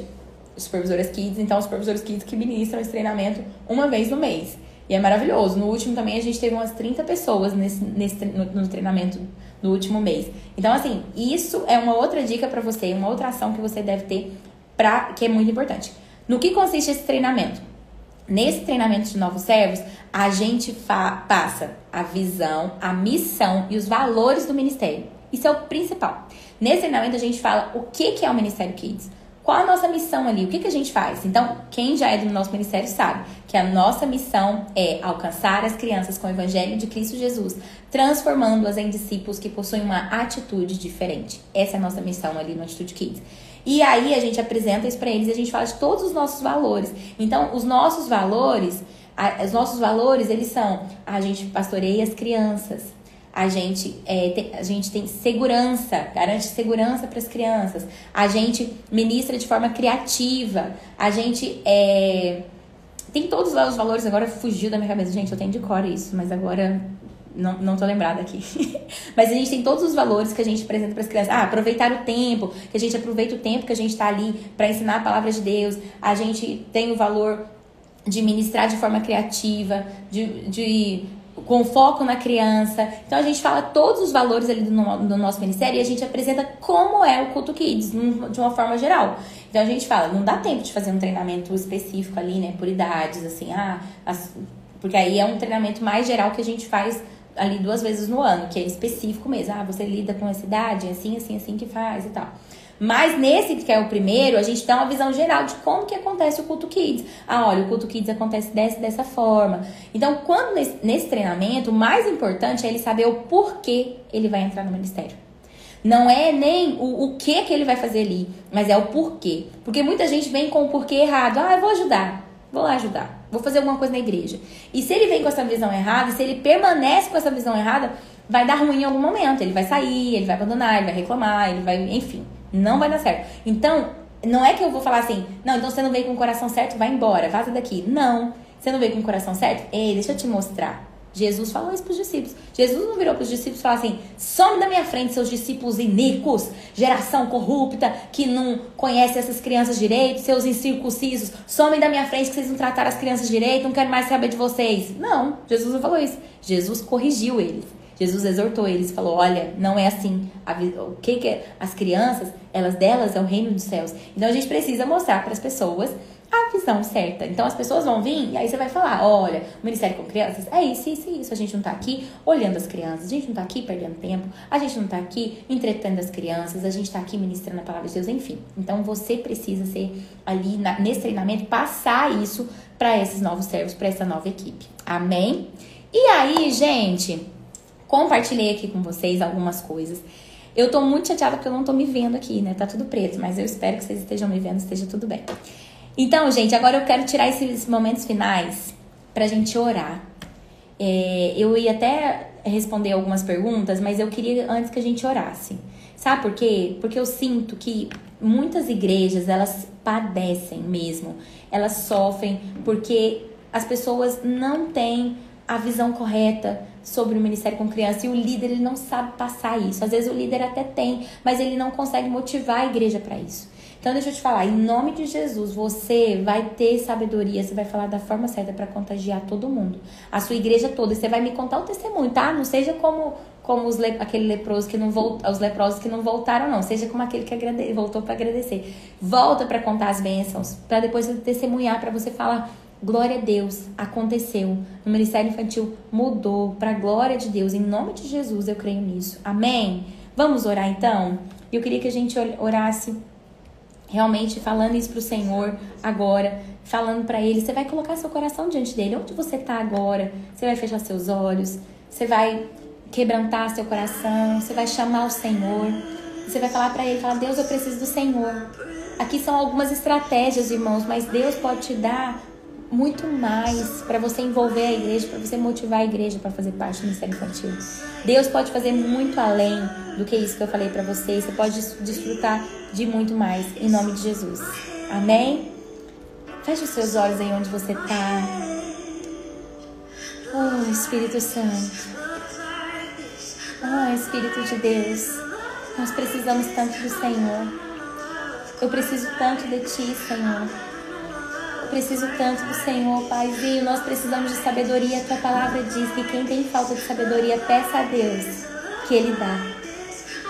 supervisoras kids, então os supervisores kids que ministram esse treinamento uma vez no mês. E é maravilhoso. No último também a gente teve umas 30 pessoas nesse, nesse, no, no treinamento no último mês. Então, assim, isso é uma outra dica para você, uma outra ação que você deve ter pra, que é muito importante. No que consiste esse treinamento? Nesse treinamento de novos servos, a gente passa a visão, a missão e os valores do ministério. Isso é o principal. Nesse treinamento a gente fala o que, que é o Ministério Kids. Qual a nossa missão ali? O que, que a gente faz? Então, quem já é do nosso ministério sabe que a nossa missão é alcançar as crianças com o Evangelho de Cristo Jesus, transformando-as em discípulos que possuem uma atitude diferente. Essa é a nossa missão ali no Atitude Kids. E aí a gente apresenta isso para eles e a gente fala de todos os nossos valores. Então, os nossos valores, os nossos valores, eles são a gente pastoreia as crianças, a gente, é, tem, a gente tem segurança, garante segurança para as crianças, a gente ministra de forma criativa, a gente é, tem todos lá os valores, agora fugiu da minha cabeça, gente, eu tenho de cor isso, mas agora não, não tô lembrada aqui. <laughs> mas a gente tem todos os valores que a gente apresenta para as crianças. Ah, aproveitar o tempo, que a gente aproveita o tempo que a gente está ali para ensinar a palavra de Deus. A gente tem o valor de ministrar de forma criativa, de, de com foco na criança. Então a gente fala todos os valores ali do, do, nosso ministério e a gente apresenta como é o culto kids de uma forma geral. Então a gente fala, não dá tempo de fazer um treinamento específico ali, né, por idades, assim, ah, as, porque aí é um treinamento mais geral que a gente faz ali duas vezes no ano, que é específico mesmo. Ah, você lida com essa idade, assim, assim, assim que faz e tal. Mas nesse que é o primeiro, a gente dá uma visão geral de como que acontece o culto kids. Ah, olha, o culto kids acontece dessa dessa forma. Então, quando nesse, nesse treinamento, o mais importante é ele saber o porquê ele vai entrar no ministério. Não é nem o, o que que ele vai fazer ali, mas é o porquê. Porque muita gente vem com o porquê errado. Ah, eu vou ajudar. Vou lá ajudar. vou fazer alguma coisa na igreja. E se ele vem com essa visão errada, se ele permanece com essa visão errada, vai dar ruim em algum momento. Ele vai sair, ele vai abandonar, ele vai reclamar, ele vai, enfim, não vai dar certo. Então, não é que eu vou falar assim, não, então você não veio com o coração certo, vai embora, vaza daqui. Não. Você não veio com o coração certo? Ei, deixa eu te mostrar. Jesus falou isso para os discípulos. Jesus não virou para os discípulos e falou assim: some da minha frente, seus discípulos iníquos, geração corrupta, que não conhece essas crianças direito, seus incircuncisos, somem da minha frente que vocês não trataram as crianças direito, não quero mais saber de vocês. Não, Jesus não falou isso. Jesus corrigiu eles. Jesus exortou eles falou: Olha, não é assim. O que, que é? As crianças, elas delas é o reino dos céus. Então a gente precisa mostrar para as pessoas a visão certa. Então as pessoas vão vir e aí você vai falar: olha, o Ministério com Crianças é isso, isso isso. A gente não tá aqui olhando as crianças, a gente não tá aqui perdendo tempo, a gente não tá aqui entretendo as crianças, a gente tá aqui ministrando a palavra de Deus, enfim. Então você precisa ser ali na, nesse treinamento, passar isso para esses novos servos, para essa nova equipe. Amém? E aí, gente, compartilhei aqui com vocês algumas coisas. Eu tô muito chateada porque eu não tô me vendo aqui, né? Tá tudo preto, mas eu espero que vocês estejam me vendo, esteja tudo bem. Então, gente, agora eu quero tirar esses momentos finais pra gente orar. É, eu ia até responder algumas perguntas, mas eu queria antes que a gente orasse. Sabe por quê? Porque eu sinto que muitas igrejas, elas padecem mesmo. Elas sofrem porque as pessoas não têm a visão correta sobre o ministério com criança e o líder ele não sabe passar isso. Às vezes o líder até tem, mas ele não consegue motivar a igreja para isso. Então, deixa eu te falar, em nome de Jesus, você vai ter sabedoria, você vai falar da forma certa para contagiar todo mundo, a sua igreja toda. Você vai me contar o testemunho, tá? Não seja como como os le, aquele leproso que não volta, os leprosos que não voltaram não, seja como aquele que agrade, voltou para agradecer. Volta para contar as bênçãos, para depois testemunhar, para você falar Glória a Deus, aconteceu. No Ministério Infantil mudou para a glória de Deus. Em nome de Jesus, eu creio nisso. Amém? Vamos orar então? Eu queria que a gente orasse realmente falando isso para o Senhor agora, falando para Ele. Você vai colocar seu coração diante dele. Onde você está agora? Você vai fechar seus olhos. Você vai quebrantar seu coração. Você vai chamar o Senhor. Você vai falar para Ele, falar Deus, eu preciso do Senhor. Aqui são algumas estratégias, irmãos, mas Deus pode te dar muito mais para você envolver a igreja, para você motivar a igreja para fazer parte do ministério infantil. Deus pode fazer muito além do que isso que eu falei para você. Você pode desfrutar de muito mais em nome de Jesus. Amém? Feche os seus olhos aí onde você está. Oh, Espírito Santo. Oh, Espírito de Deus. Nós precisamos tanto do Senhor. Eu preciso tanto de Ti, Senhor preciso tanto do Senhor, Paizinho. Nós precisamos de sabedoria. A tua palavra diz que quem tem falta de sabedoria, peça a Deus que Ele dá.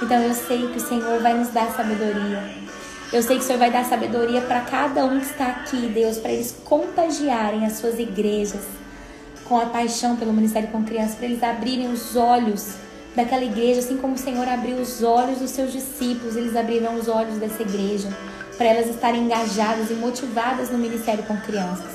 Então eu sei que o Senhor vai nos dar sabedoria. Eu sei que o Senhor vai dar sabedoria para cada um que está aqui, Deus, para eles contagiarem as suas igrejas com a paixão pelo ministério com crianças, para eles abrirem os olhos daquela igreja, assim como o Senhor abriu os olhos dos seus discípulos, eles abriram os olhos dessa igreja para elas estarem engajadas e motivadas no ministério com crianças.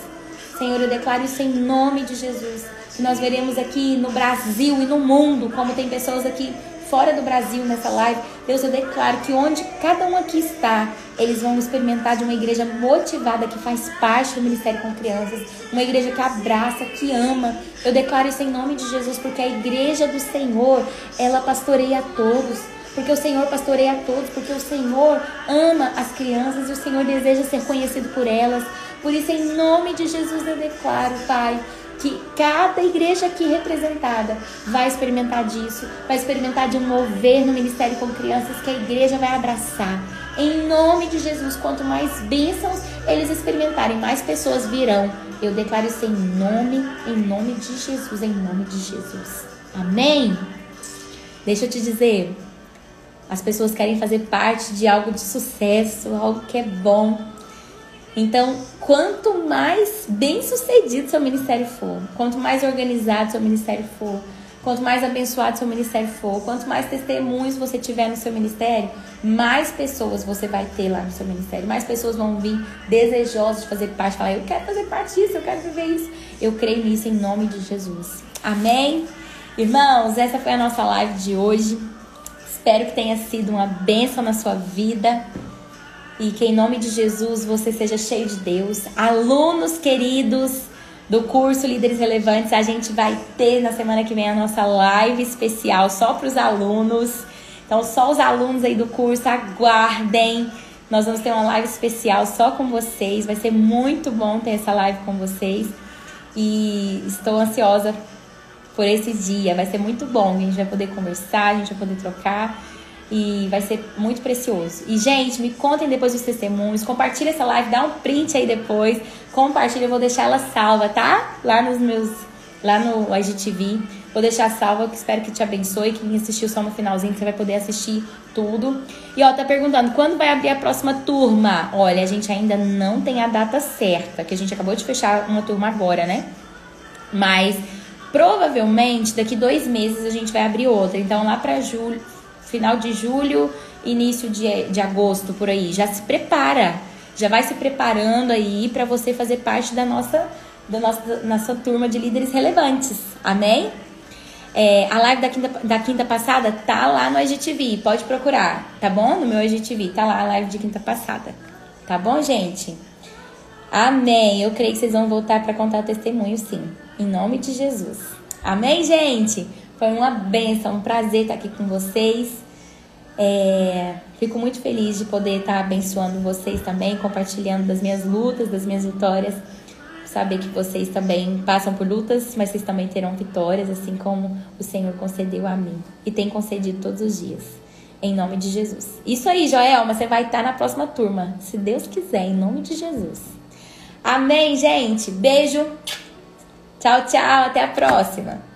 Senhor, eu declaro isso em nome de Jesus. Que nós veremos aqui no Brasil e no mundo, como tem pessoas aqui fora do Brasil nessa live. Deus, eu declaro que onde cada um aqui está, eles vão experimentar de uma igreja motivada que faz parte do ministério com crianças, uma igreja que abraça, que ama. Eu declaro isso em nome de Jesus, porque a igreja do Senhor, ela pastoreia a todos porque o Senhor pastoreia a todos, porque o Senhor ama as crianças e o Senhor deseja ser conhecido por elas. Por isso, em nome de Jesus, eu declaro, Pai, que cada igreja aqui representada vai experimentar disso, vai experimentar de um mover no ministério com crianças que a igreja vai abraçar. Em nome de Jesus, quanto mais bênçãos eles experimentarem, mais pessoas virão. Eu declaro isso em nome, em nome de Jesus, em nome de Jesus. Amém? Deixa eu te dizer, as pessoas querem fazer parte de algo de sucesso, algo que é bom. Então, quanto mais bem sucedido seu ministério for, quanto mais organizado seu ministério for, quanto mais abençoado seu ministério for, quanto mais testemunhos você tiver no seu ministério, mais pessoas você vai ter lá no seu ministério, mais pessoas vão vir desejosas de fazer parte, falar, eu quero fazer parte disso, eu quero viver isso. Eu creio nisso em nome de Jesus. Amém? Irmãos, essa foi a nossa live de hoje. Espero que tenha sido uma bênção na sua vida e que em nome de Jesus você seja cheio de Deus. Alunos queridos, do curso Líderes Relevantes, a gente vai ter na semana que vem a nossa live especial só para os alunos. Então, só os alunos aí do curso, aguardem. Nós vamos ter uma live especial só com vocês. Vai ser muito bom ter essa live com vocês. E estou ansiosa por esse dia. Vai ser muito bom. A gente vai poder conversar, a gente vai poder trocar e vai ser muito precioso. E, gente, me contem depois os testemunhos, compartilha essa live, dá um print aí depois, compartilha, eu vou deixar ela salva, tá? Lá nos meus, lá no IGTV, vou deixar salva, que espero que te abençoe, quem assistiu só no finalzinho, você vai poder assistir tudo. E, ó, tá perguntando, quando vai abrir a próxima turma? Olha, a gente ainda não tem a data certa, que a gente acabou de fechar uma turma agora, né? Mas, provavelmente, daqui dois meses a gente vai abrir outra, então lá pra julho final de julho, início de, de agosto, por aí. Já se prepara, já vai se preparando aí para você fazer parte da nossa, da nossa, nossa turma de líderes relevantes. Amém? É, a live da quinta, da quinta passada tá lá no IGTV, pode procurar, tá bom? No meu IGTV, tá lá a live de quinta passada. Tá bom, gente? Amém. Eu creio que vocês vão voltar para contar o testemunho, sim. Em nome de Jesus. Amém, gente? Foi uma benção, um prazer estar aqui com vocês. É, fico muito feliz de poder estar abençoando vocês também, compartilhando das minhas lutas, das minhas vitórias. Saber que vocês também passam por lutas, mas vocês também terão vitórias, assim como o Senhor concedeu a mim e tem concedido todos os dias. Em nome de Jesus. Isso aí, Joelma, você vai estar na próxima turma, se Deus quiser, em nome de Jesus. Amém, gente. Beijo. Tchau, tchau. Até a próxima.